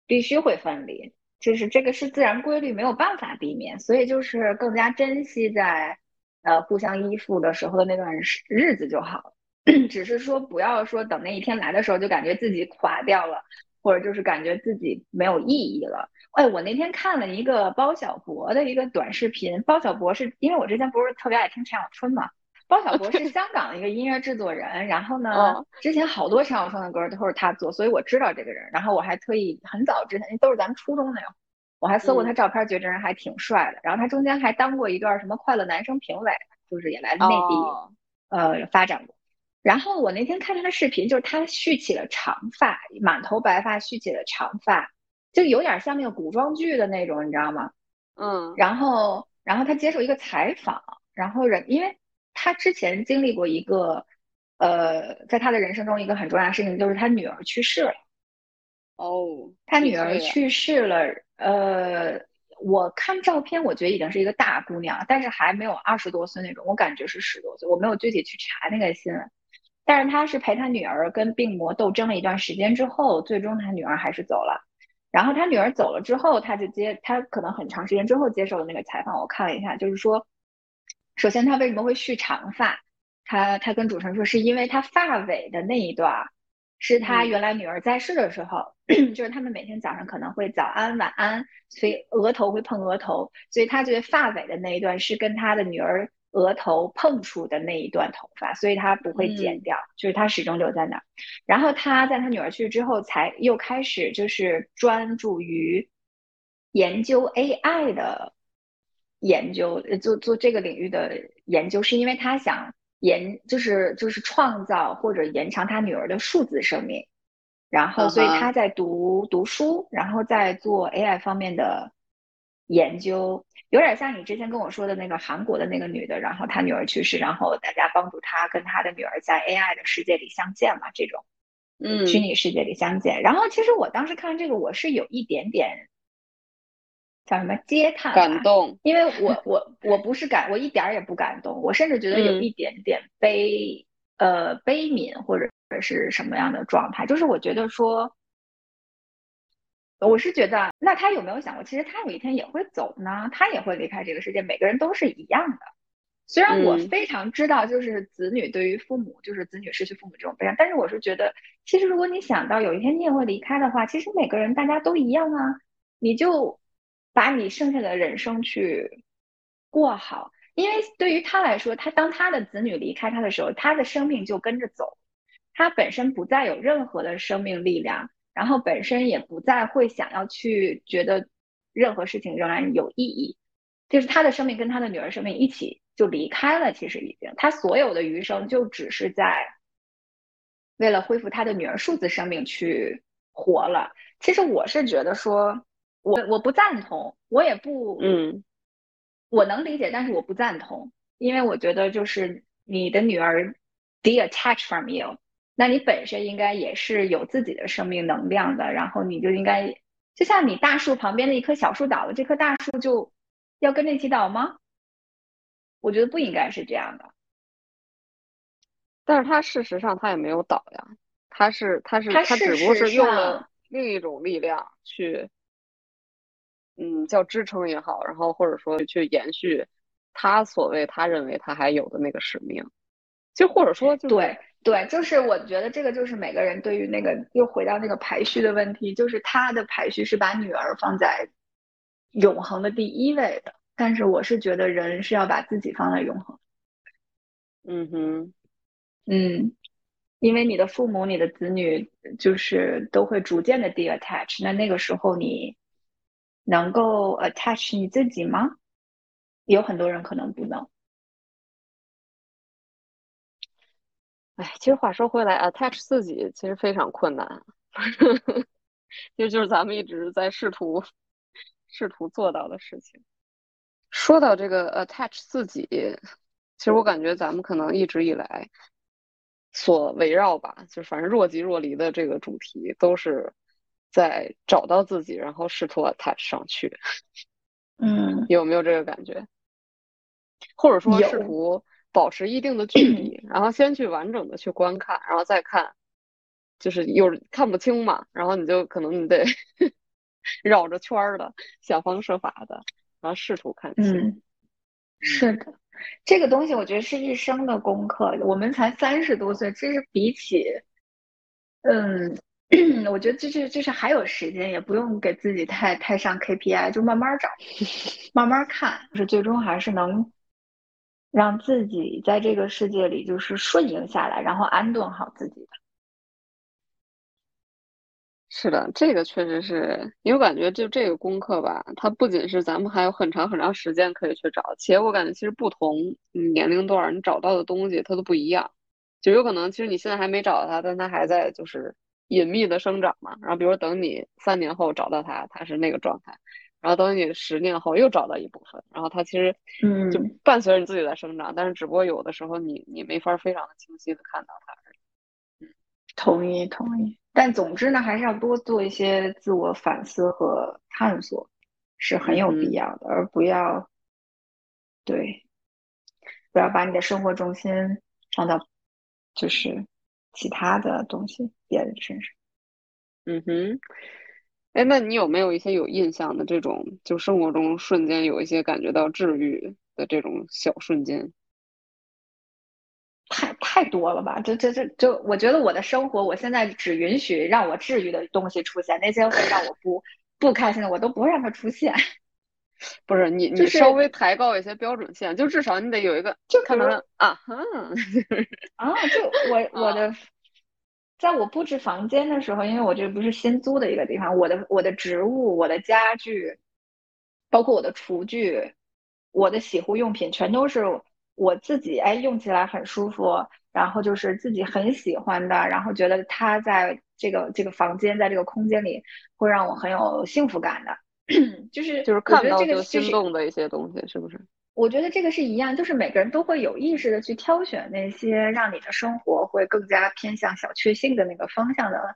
必须会分离，就是这个是自然规律，没有办法避免，所以就是更加珍惜在呃互相依附的时候的那段日子就好。[CLEARS THROAT] 只是说不要说等那一天来的时候就感觉自己垮掉了，或者就是感觉自己没有意义了。哎，我那天看了一个包小柏的一个短视频，包小柏是因为我之前不是特别爱听陈小春嘛。包小柏是香港的一个音乐制作人，然后呢，之前好多陈小春的歌都是他做，所以我知道这个人。然后我还特意很早之前，都是咱们初中那会儿，我还搜过他照片，觉得这人还挺帅的。然后他中间还当过一段什么快乐男生评委，就是也来内地呃发展过。然后我那天看他的视频，就是他蓄起了长发，满头白发，蓄起了长发，就有点像那个古装剧的那种，你知道吗？嗯。然后，然后他接受一个采访，然后人因为。他之前经历过一个，呃，在他的人生中一个很重要的事情，就是他女儿去世了。哦，他女儿去世了。呃，我看照片，我觉得已经是一个大姑娘，但是还没有二十多岁那种，我感觉是十多岁。我没有具体去查那个新闻，但是他是陪他女儿跟病魔斗争了一段时间之后，最终他女儿还是走了。然后他女儿走了之后，他就接他可能很长时间之后接受的那个采访，我看了一下，就是说。首先，他为什么会蓄长发？他他跟主持人说，是因为他发尾的那一段，是他原来女儿在世的时候，[CLEARS THROAT] 就是他们每天早上可能会早安晚安，所以额头会碰额头，所以他觉得发尾的那一段是跟他的女儿额头碰触的那一段头发，所以他不会剪掉，就是他始终留在那儿。然后他在他女儿去世之后，才又开始就是专注于研究 AI 的。研究做做这个领域的研究，是因为他想延，就是就是创造或者延长他女儿的数字生命，然后所以他在读读书，然后在做 AI 方面的研究，有点像你之前跟我说的那个韩国的那个女的，然后她女儿去世，然后大家帮助她跟她的女儿在 AI 的世界里相见嘛，这种，嗯，虚拟世界里相见。然后其实我当时看这个，我是有一点点。叫什么嗟叹？感动，因为我我我不是感，我一点儿也不感动，我甚至觉得有一点点悲，呃，悲悯或者是什么样的状态？就是我觉得说，我是觉得，那他有没有想过，其实他有一天也会走呢？他也会离开这个世界，每个人都是一样的。虽然我非常知道，就是子女对于父母，就是子女失去父母这种悲伤，但是我是觉得，其实如果你想到有一天你也会离开的话，其实每个人大家都一样啊，你就。把你剩下的人生去过好，因为对于他来说，他当他的子女离开他的时候，他的生命就跟着走，他本身不再有任何的生命力量，然后本身也不再会想要去觉得任何事情仍然有意义，就是他的生命跟他的女儿生命一起就离开了，其实已经他所有的余生就只是在为了恢复他的女儿数字生命去活了。其实我是觉得说。我我不赞同，我也不，嗯，我能理解，但是我不赞同，因为我觉得就是你的女儿 detach from you，那你本身应该也是有自己的生命能量的，然后你就应该，就像你大树旁边的一棵小树倒了，这棵大树就要跟着一起倒吗？我觉得不应该是这样的。但是他事实上他也没有倒呀，他是他是他只不过是用了另一种力量去。嗯，叫支撑也好，然后或者说去延续他所谓他认为他还有的那个使命，就或者说就，对对，就是我觉得这个就是每个人对于那个又回到那个排序的问题，就是他的排序是把女儿放在永恒的第一位的，但是我是觉得人是要把自己放在永恒。嗯哼，嗯，因为你的父母、你的子女就是都会逐渐的 detach，那那个时候你。能够 attach 你自己吗？有很多人可能不能。哎，其实话说回来，attach 自己其实非常困难，[LAUGHS] 就就是咱们一直在试图试图做到的事情。说到这个 attach 自己，其实我感觉咱们可能一直以来所围绕吧，就反正若即若离的这个主题都是。在找到自己，然后试图 attach 上去，嗯，有没有这个感觉？或者说试图保持一定的距离，然后先去完整的去观看，然后再看，就是有看不清嘛，然后你就可能你得 [LAUGHS] 绕着圈儿的想方设法的，然后试图看清。是的，这个东西我觉得是一生的功课。我们才三十多岁，这是比起，嗯，[CLEARS THROAT] 我觉得这是就是还有时间，也不用给自己太太上 KPI，就慢慢找，[LAUGHS] 慢慢看，就是最终还是能让自己在这个世界里就是顺应下来，然后安顿好自己的。是的，这个确实是，因为我感觉就这个功课吧，它不仅是咱们还有很长很长时间可以去找，且我感觉其实不同年龄段你找到的东西它都不一样，就有可能其实你现在还没找到它，但它还在就是隐秘的生长嘛。然后比如等你三年后找到它，它是那个状态，然后等你十年后又找到一部分，然后它其实嗯。就伴随着你自己在生长，但是只不过有的时候你你没法非常的清晰的看到它。同意同意，但总之呢，还是要多做一些自我反思和探索，是很有必要的，而不要对，不要把你的生活重心放到就是其他的东西别人身上。嗯哼，哎，那你有没有一些有印象的这种，就生活中瞬间有一些感觉到治愈的这种小瞬间？太太多了吧？这这这就我觉得我的生活，我现在只允许让我治愈的东西出现，那些会让我不不开心的，我都不会让它出现。[LAUGHS] 不是你，你稍微抬高一些标准线，就至少你得有一个，就可能啊，[LAUGHS] 啊，就我我的，在我布置房间的时候，因为我这不是新租的一个地方，我的我的植物、我的家具，包括我的厨具、我的洗护用品，全都是。我自己哎用起来很舒服，然后就是自己很喜欢的，然后觉得它在这个这个房间，在这个空间里会让我很有幸福感的，[CLEARS THROAT] 就是就是看到就心动的一些东西，是不是？我觉得这个是一样，就是每个人都会有意识的去挑选那些让你的生活会更加偏向小确幸的那个方向的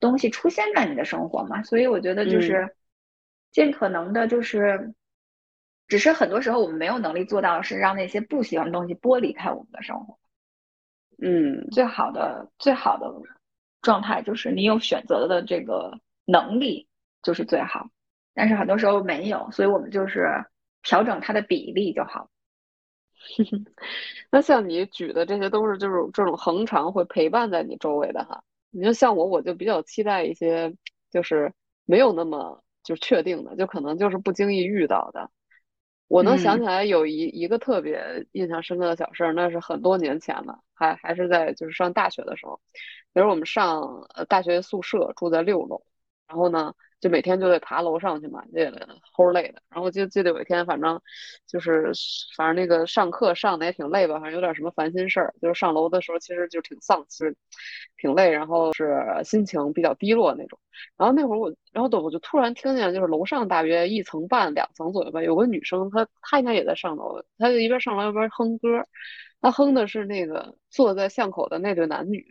东西出现在你的生活嘛，所以我觉得就是尽可能的，就是。只是很多时候我们没有能力做到，是让那些不喜欢的东西剥离开我们的生活。嗯，最好的最好的状态就是你有选择的这个能力就是最好，但是很多时候没有，所以我们就是调整它的比例就好。[LAUGHS] 那像你举的这些都是就是这种恒常会陪伴在你周围的哈。你就像我，我就比较期待一些就是没有那么就确定的，就可能就是不经意遇到的。我能想起来有一一个特别印象深刻的小事儿，那是很多年前了，还还是在就是上大学的时候，比如我们上呃大学宿舍住在六楼，然后呢。就每天就得爬楼上去嘛，这齁累的。然后我就记得有一天，反正就是反正那个上课上的也挺累吧，反正有点什么烦心事儿。就是上楼的时候，其实就挺丧，其实挺累，然后是心情比较低落那种。然后那会儿我，然后我就突然听见，就是楼上大约一层半两层左右吧，有个女生，她她应该也在上楼，她就一边上楼一边哼歌，她哼的是那个坐在巷口的那对男女。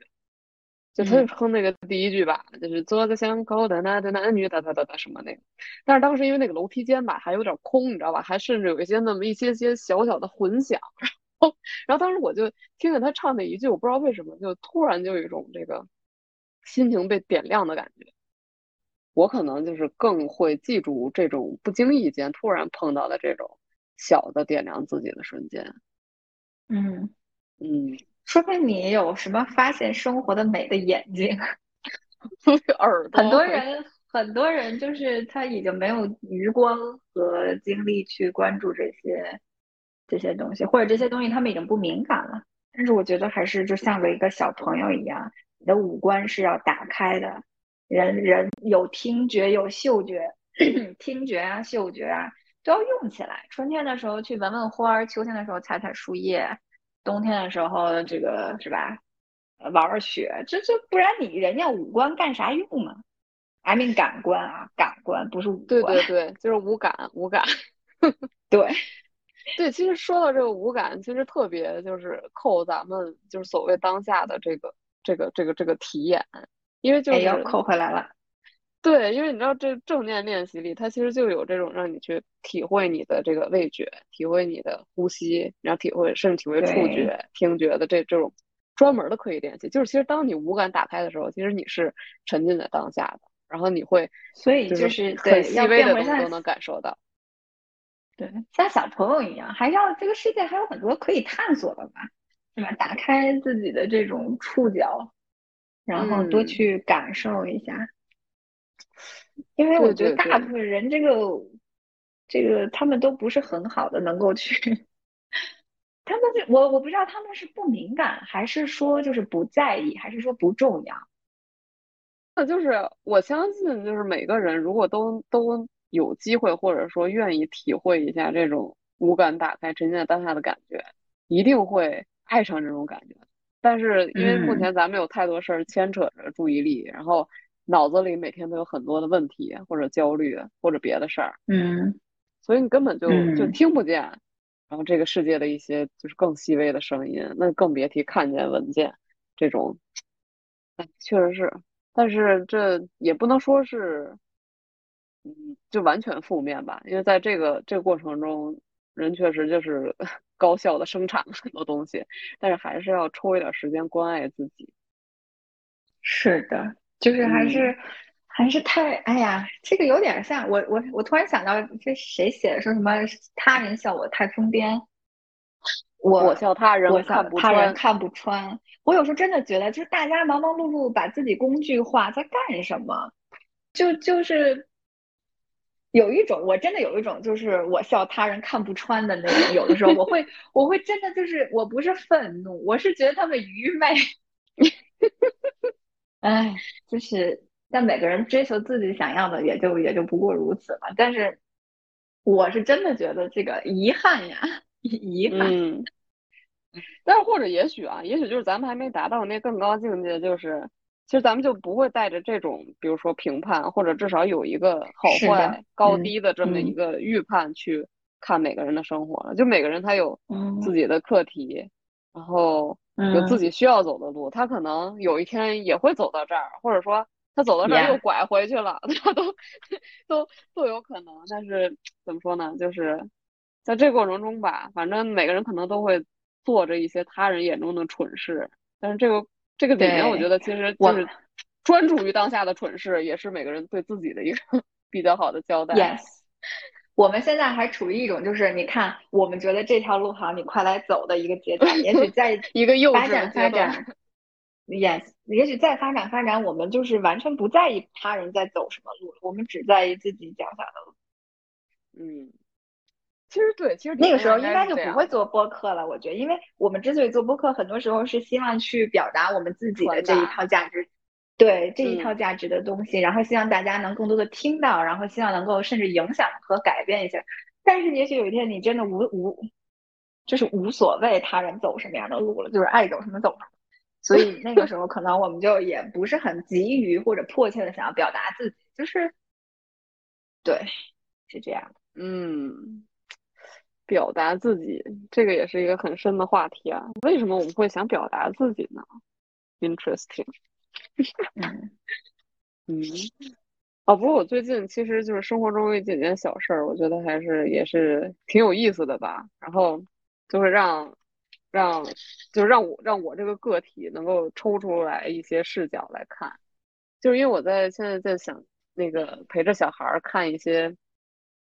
就他就哼那个第一句吧，就是坐在巷口的那对男女哒哒哒哒什么那个，但是当时因为那个楼梯间吧还有点空，你知道吧，还甚至有一些那么一些些小小的混响，然后然后当时我就听见他唱那一句，我不知道为什么就突然就有一种这个心情被点亮的感觉。我可能就是更会记住这种不经意间突然碰到的这种小的点亮自己的瞬间。嗯嗯。说明你有什么发现生活的美的眼睛？[LAUGHS] 耳朵。很多人，很多人就是他已经没有余光和精力去关注这些这些东西，或者这些东西他们已经不敏感了。但是我觉得还是就像个一个小朋友一样，你的五官是要打开的。人人有听觉，有嗅觉，[CLEARS THROAT] 听觉啊，嗅觉啊都要用起来。春天的时候去闻闻花儿，秋天的时候采采树叶。冬天的时候，这个是吧？玩玩雪，这这不然你人家五官干啥用呢？I mean 感官啊，感官不是五官。对对对，就是五感，五感。[LAUGHS] 对 [LAUGHS] 对，其实说到这个五感，其实特别就是扣咱们就是所谓当下的这个这个这个这个体验，因为就是扣回来了。对，因为你知道这正念练习里，它其实就有这种让你去体会你的这个味觉，体会你的呼吸，然后体会甚至体会触觉、听觉的这这种专门的刻意练习。就是其实当你五感打开的时候，其实你是沉浸在当下的，然后你会所以就是很细微的东西都能感受到。对，像小朋友一样，还要这个世界还有很多可以探索的嘛，对吧？打开自己的这种触角，然后多去感受一下。因为我觉得大部分人这个这个他们都不是很好的能够去，[LAUGHS] 他们是我我不知道他们是不敏感，还是说就是不在意，还是说不重要。那就是我相信，就是每个人如果都都有机会，或者说愿意体会一下这种五感打开、沉浸在当下的感觉，一定会爱上这种感觉。但是因为目前咱们有太多事儿牵扯着注意力，然后脑子里每天都有很多的问题或者焦虑或者别的事儿，嗯，所以你根本就就听不见，然后这个世界的一些就是更细微的声音，那更别提看见、闻见这种。哎，确实是。但是这也不能说是，嗯，就完全负面吧，因为在这个这个过程中，人确实就是 [LAUGHS] 高效的生产了很多东西，但是还是要抽一点时间关爱自己。是的，就是还是还是太，哎呀，这个有点像我我我突然想到，这谁写的说什么他人笑我太疯癫。我笑他人，我笑他人看不穿。我有时候真的觉得，就是大家忙忙碌碌把自己工具化，在干什么？就就是有一种，我真的有一种，就是我笑他人看不穿的那种。有的时候，我会，[LAUGHS] 我会真的就是，我不是愤怒，我是觉得他们愚昧。[LAUGHS] 哎，就是，但每个人追求自己想要的，也就也就不过如此了。但是，我是真的觉得这个遗憾呀，[LAUGHS] 遗憾。但是或者也许啊，也许就是咱们还没达到那更高境界，就是其实咱们就不会带着这种，比如说评判，或者至少有一个好坏高低的这么一个预判去看每个人的生活了。就每个人他有自己的课题，然后有自己需要走的路，他可能有一天也会走到这儿，或者说他走到这儿又拐回去了，[LAUGHS] 他都都都有可能。但是怎么说呢？就是在这过程中吧，反正每个人可能都会。做着一些他人眼中的蠢事，但是这个这个里面，我觉得其实就是专注于当下的蠢事，也是每个人对自己的一个 [LAUGHS] 比较好的交代。Yes，我们现在还处于一种就是你看，我们觉得这条路好，你快来走的一个阶段。也许在 [LAUGHS] 一个幼发展发展，[LAUGHS] Yes，也许再发展发展，我们就是完全不在意他人在走什么路，我们只在意自己脚下的路。嗯。其实对，其实那个时候应该就不会做播客了。我觉得，因为我们之所以做播客，很多时候是希望去表达我们自己的这一套价值，对这一套价值的东西，然后希望大家能更多的听到，然后希望能够甚至影响和改变一下。但是也许有一天你真的无无，就是无所谓他人走什么样的路了，就是爱走什么走什么。所以那个时候可能我们就也不是很急于或者迫切的想要表达自己，就是对，是这样的，嗯。表达自己，这个也是一个很深的话题啊。为什么我们会想表达自己呢？Interesting。嗯 [LAUGHS] 嗯。哦，不过我最近其实就是生活中有几件小事儿，我觉得还是也是挺有意思的吧。然后就是让让就是让我让我这个个体能够抽出来一些视角来看，就是因为我在现在在想那个陪着小孩看一些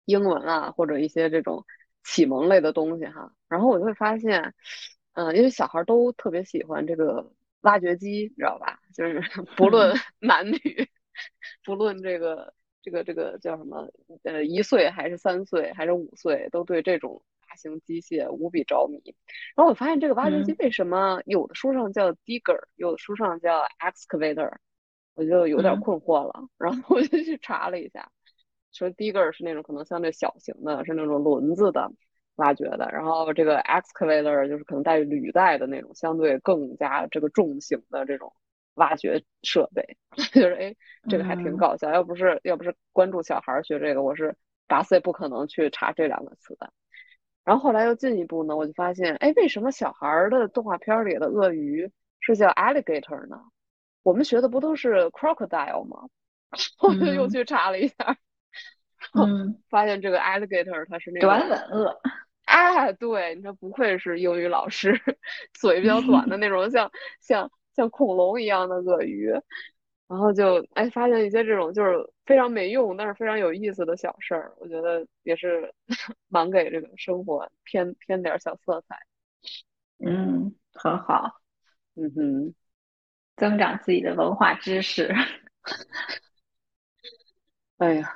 英文啊，或者一些这种。启蒙类的东西哈，然后我就会发现，嗯，因为小孩都特别喜欢这个挖掘机，你知道吧？就是 [LAUGHS] 不论 [LAUGHS] 男女，[LAUGHS] 不论这个这个这个叫什么，呃，一岁还是三岁还是五岁，都对这种大型机械无比着迷。然后我发现这个挖掘机为什么有的书上叫 digger，有的书上叫 excavator，我就有点困惑了。然后我就去查了一下。说 digger 是那种可能相对小型的，是那种轮子的挖掘的，然后这个 excavator 就是可能带履带的那种，相对更加这个重型的这种挖掘设备。[LAUGHS] 就是哎，这个还挺搞笑。要不是要不是关注小孩学这个，我是打死也不可能去查这两个词的。然后后来又进一步呢，我就发现，哎，为什么小孩的动画片里的鳄鱼是叫 alligator 呢？我们学的不都是 crocodile 吗？[LAUGHS] 我就又去查了一下。嗯，发现这个 alligator 它是那个短吻鳄，哎，对，你说不愧是英语老师，嘴比较短的那种，像像像恐龙一样的鳄鱼。然后就哎发现一些这种就是非常没用，但是非常有意思的小事儿，我觉得也是 [LAUGHS] 蛮给这个生活添添点小色彩。嗯，很好，嗯哼，增长自己的文化知识。[LAUGHS] 哎呀，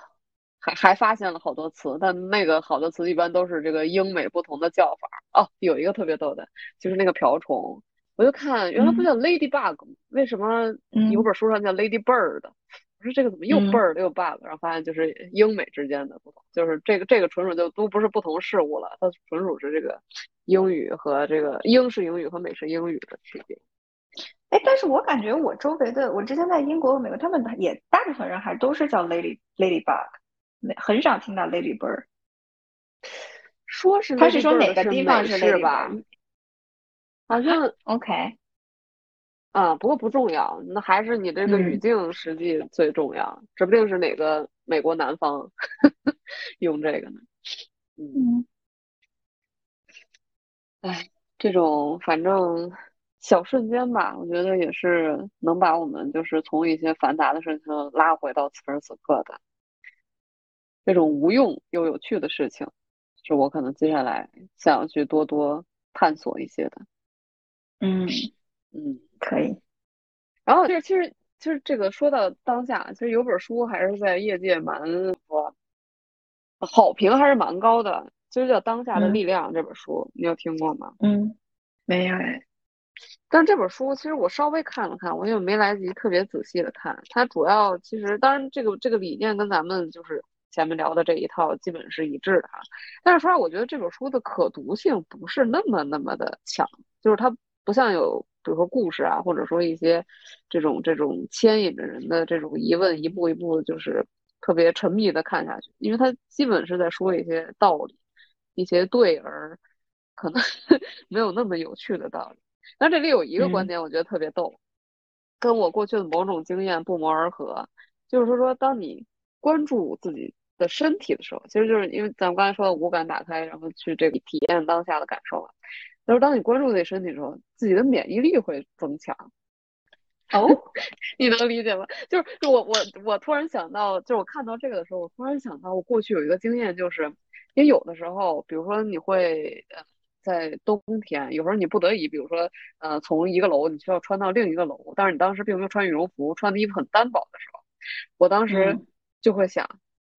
还还发现了好多词，但那个好多词一般都是这个英美不同的叫法。哦，有一个特别逗的，就是那个瓢虫，我就看原来不叫 ladybug 吗？为什么有本书上叫 ladybird？我说这个怎么又 bird 又 bug？然后发现就是英美之间的不同，就是这个这个纯属就都不是不同事物了，它纯属是这个英语和这个英式英语和美式英语的区别。哎，但是我感觉我周围的，我之前在英国和、美国，他们也大部分人还都是叫 lady ladybug，很少听到 ladybird。说是他是说哪个地方是吧？好像 [LAUGHS] OK。啊，不过不重要，那还是你这个语境实际最重要，指不定是哪个美国南方 [LAUGHS] 用这个呢。嗯，哎，这种反正。小瞬间吧，我觉得也是能把我们就是从一些繁杂的事情拉回到此时此刻的这种无用又有趣的事情，是我可能接下来想要去多多探索一些的。嗯 [SNIFFS] 嗯，可以。然后就是其实其实这个说到当下，其实有本书还是在业界蛮说好评还是蛮高的，其实叫《当下的力量》这本书，你有听过吗？嗯，没有哎。但这本书其实我稍微看了看，我也没来得及特别仔细的看。它主要其实当然这个这个理念跟咱们就是前面聊的这一套基本是一致的哈。但是说实话，我觉得这本书的可读性不是那么那么的强，就是它不像有比如说故事啊，或者说一些这种这种牵引着人的这种疑问，一步一步就是特别沉迷的看下去，因为它基本是在说一些道理，一些对而可能 [LAUGHS] 没有那么有趣的道理。那这里有一个观点，我觉得特别逗，跟我过去的某种经验不谋而合。就是说，当你关注自己的身体的时候，其实就是因为咱们刚才说的五感打开，然后去这个体验当下的感受嘛。就是当你关注自己身体的时候，自己的免疫力会增强。哦，[LAUGHS] 你能理解吗？就是我我我突然想到，就是我看到这个的时候，我突然想到，我过去有一个经验，就是因为有的时候，比如说你会呃。在冬天，有时候你不得已，比如说，呃，从一个楼你需要穿到另一个楼，但是你当时并没有穿羽绒服，穿的衣服很单薄的时候，我当时就会想，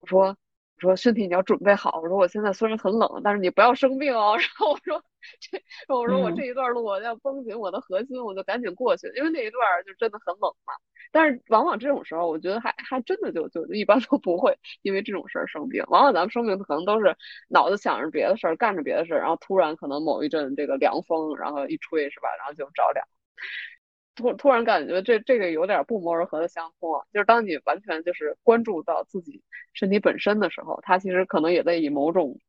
我说，我说身体你要准备好，我说我现在虽然很冷，但是你不要生病哦。[LAUGHS] 然后我说，这，我说我这一段路我要绷紧我的核心，我就赶紧过去，因为那一段就真的很冷嘛。但是往往这种时候，我觉得还还真的就就一般都不会因为这种事儿生病。往往咱们生病可能都是脑子想着别的事儿，干着别的事儿，然后突然可能某一阵这个凉风，然后一吹是吧，然后就着凉。突突然感觉这这个有点不谋而合的相通啊，就是当你完全就是关注到自己身体本身的时候，它其实可能也在以某种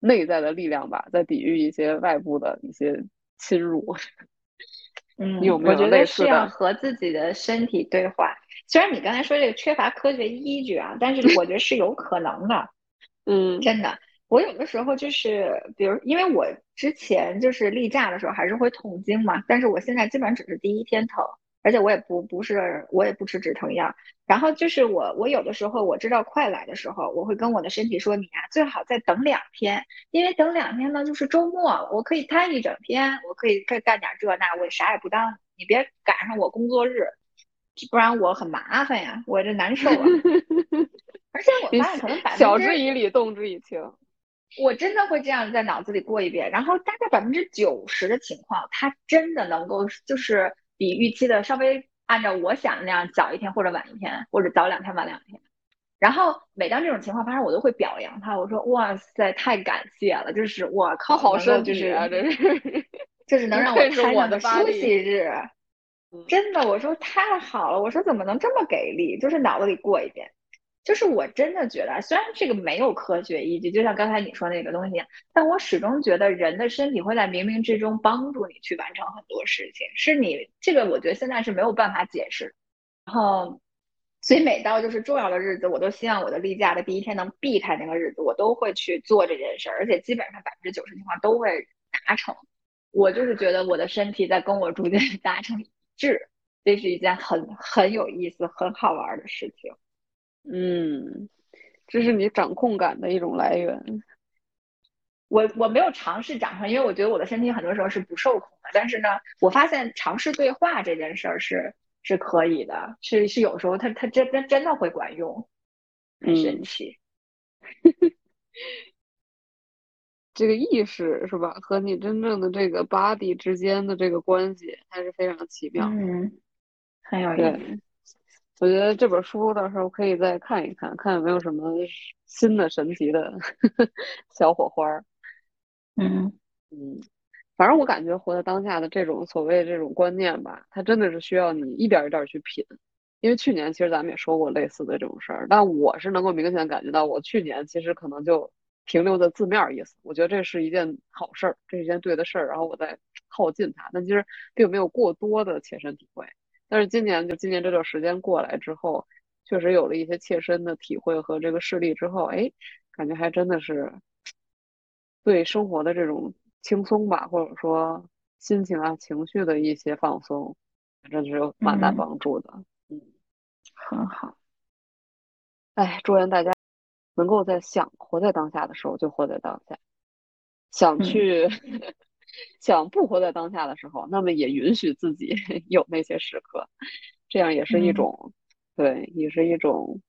内在的力量吧，在抵御一些外部的一些侵入。[LAUGHS] 嗯，有我觉得是要和自己的身体对话。虽然你刚才说这个缺乏科学依据啊，但是我觉得是有可能的。[LAUGHS] 嗯，真的，我有的时候就是，比如因为我之前就是例假的时候还是会痛经嘛，但是我现在基本上只是第一天疼。而且我也不不是我也不吃止疼药，然后就是我我有的时候我知道快来的时候，我会跟我的身体说你啊最好再等两天，因为等两天呢就是周末，我可以瘫一整天，我可以干干点这那，我啥也不耽误，你别赶上我工作日，不然我很麻烦呀，我这难受啊。[LAUGHS] 而且我发现可能百分之晓之以理，动之以情，我真的会这样在脑子里过一遍，然后大概百分之九十的情况，它真的能够就是。比预期的稍微按照我想的那样早一天或者晚一天，或者早两天晚两天。然后每当这种情况发生，我都会表扬他，我说哇塞，太感谢了，就是我靠，好身就是啊，这是 [LAUGHS] 就是能让我开上的休息日，真的，我说太好了，我说怎么能这么给力，就是脑子里过一遍。就是我真的觉得，虽然这个没有科学依据，就像刚才你说那个东西，但我始终觉得人的身体会在冥冥之中帮助你去完成很多事情，是你这个我觉得现在是没有办法解释。然后，所以每到就是重要的日子，我都希望我的例假的第一天能避开那个日子，我都会去做这件事儿，而且基本上百分之九十情况都会达成。我就是觉得我的身体在跟我逐渐 [LAUGHS] 达成一致。这是一件很很有意思、很好玩的事情。嗯，这是你掌控感的一种来源。我我没有尝试掌控，因为我觉得我的身体很多时候是不受控的。但是呢，我发现尝试对话这件事儿是是可以的，是是有时候它它真真真的会管用，很神奇。[LAUGHS] 这个意识是吧？和你真正的这个 body 之间的这个关系还是非常奇妙。嗯，很有意思。我觉得这本书到时候可以再看一看，看有没有什么新的神奇的 [LAUGHS] 小火花儿。嗯嗯，反正我感觉活在当下的这种所谓这种观念吧，它真的是需要你一点一点去品。因为去年其实咱们也说过类似的这种事儿，但我是能够明显感觉到，我去年其实可能就停留在字面意思。我觉得这是一件好事儿，这是一件对的事儿，然后我再靠近它，但其实并没有过多的切身体会。但是今年就今年这段时间过来之后，确实有了一些切身的体会和这个事例之后，哎，感觉还真的是对生活的这种轻松吧，或者说心情啊、情绪的一些放松，真的是有蛮大帮助的。嗯。很好，哎，祝愿大家能够在想活在当下的时候就活在当下，想去想不活在当下的时候，那么也允许自己 [LAUGHS] 有那些时刻，这样也是一种，对，也是一种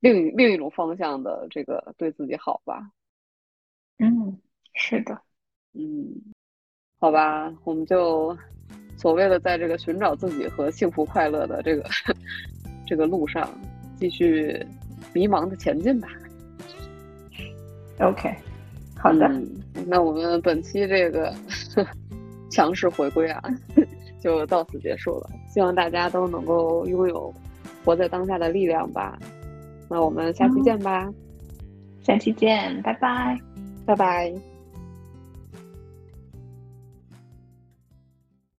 另另一种方向的这个对自己好吧。嗯，是的，嗯，好吧，我们就所谓的在这个寻找自己和幸福快乐的这个。[LAUGHS] 这个路上继续迷茫的前进吧。OK，好的，那我们本期这个 [LAUGHS] 强势回归啊，就到此结束了。希望大家都能够拥有活在当下的力量吧。那我们下期见吧，下期见，拜拜，拜拜。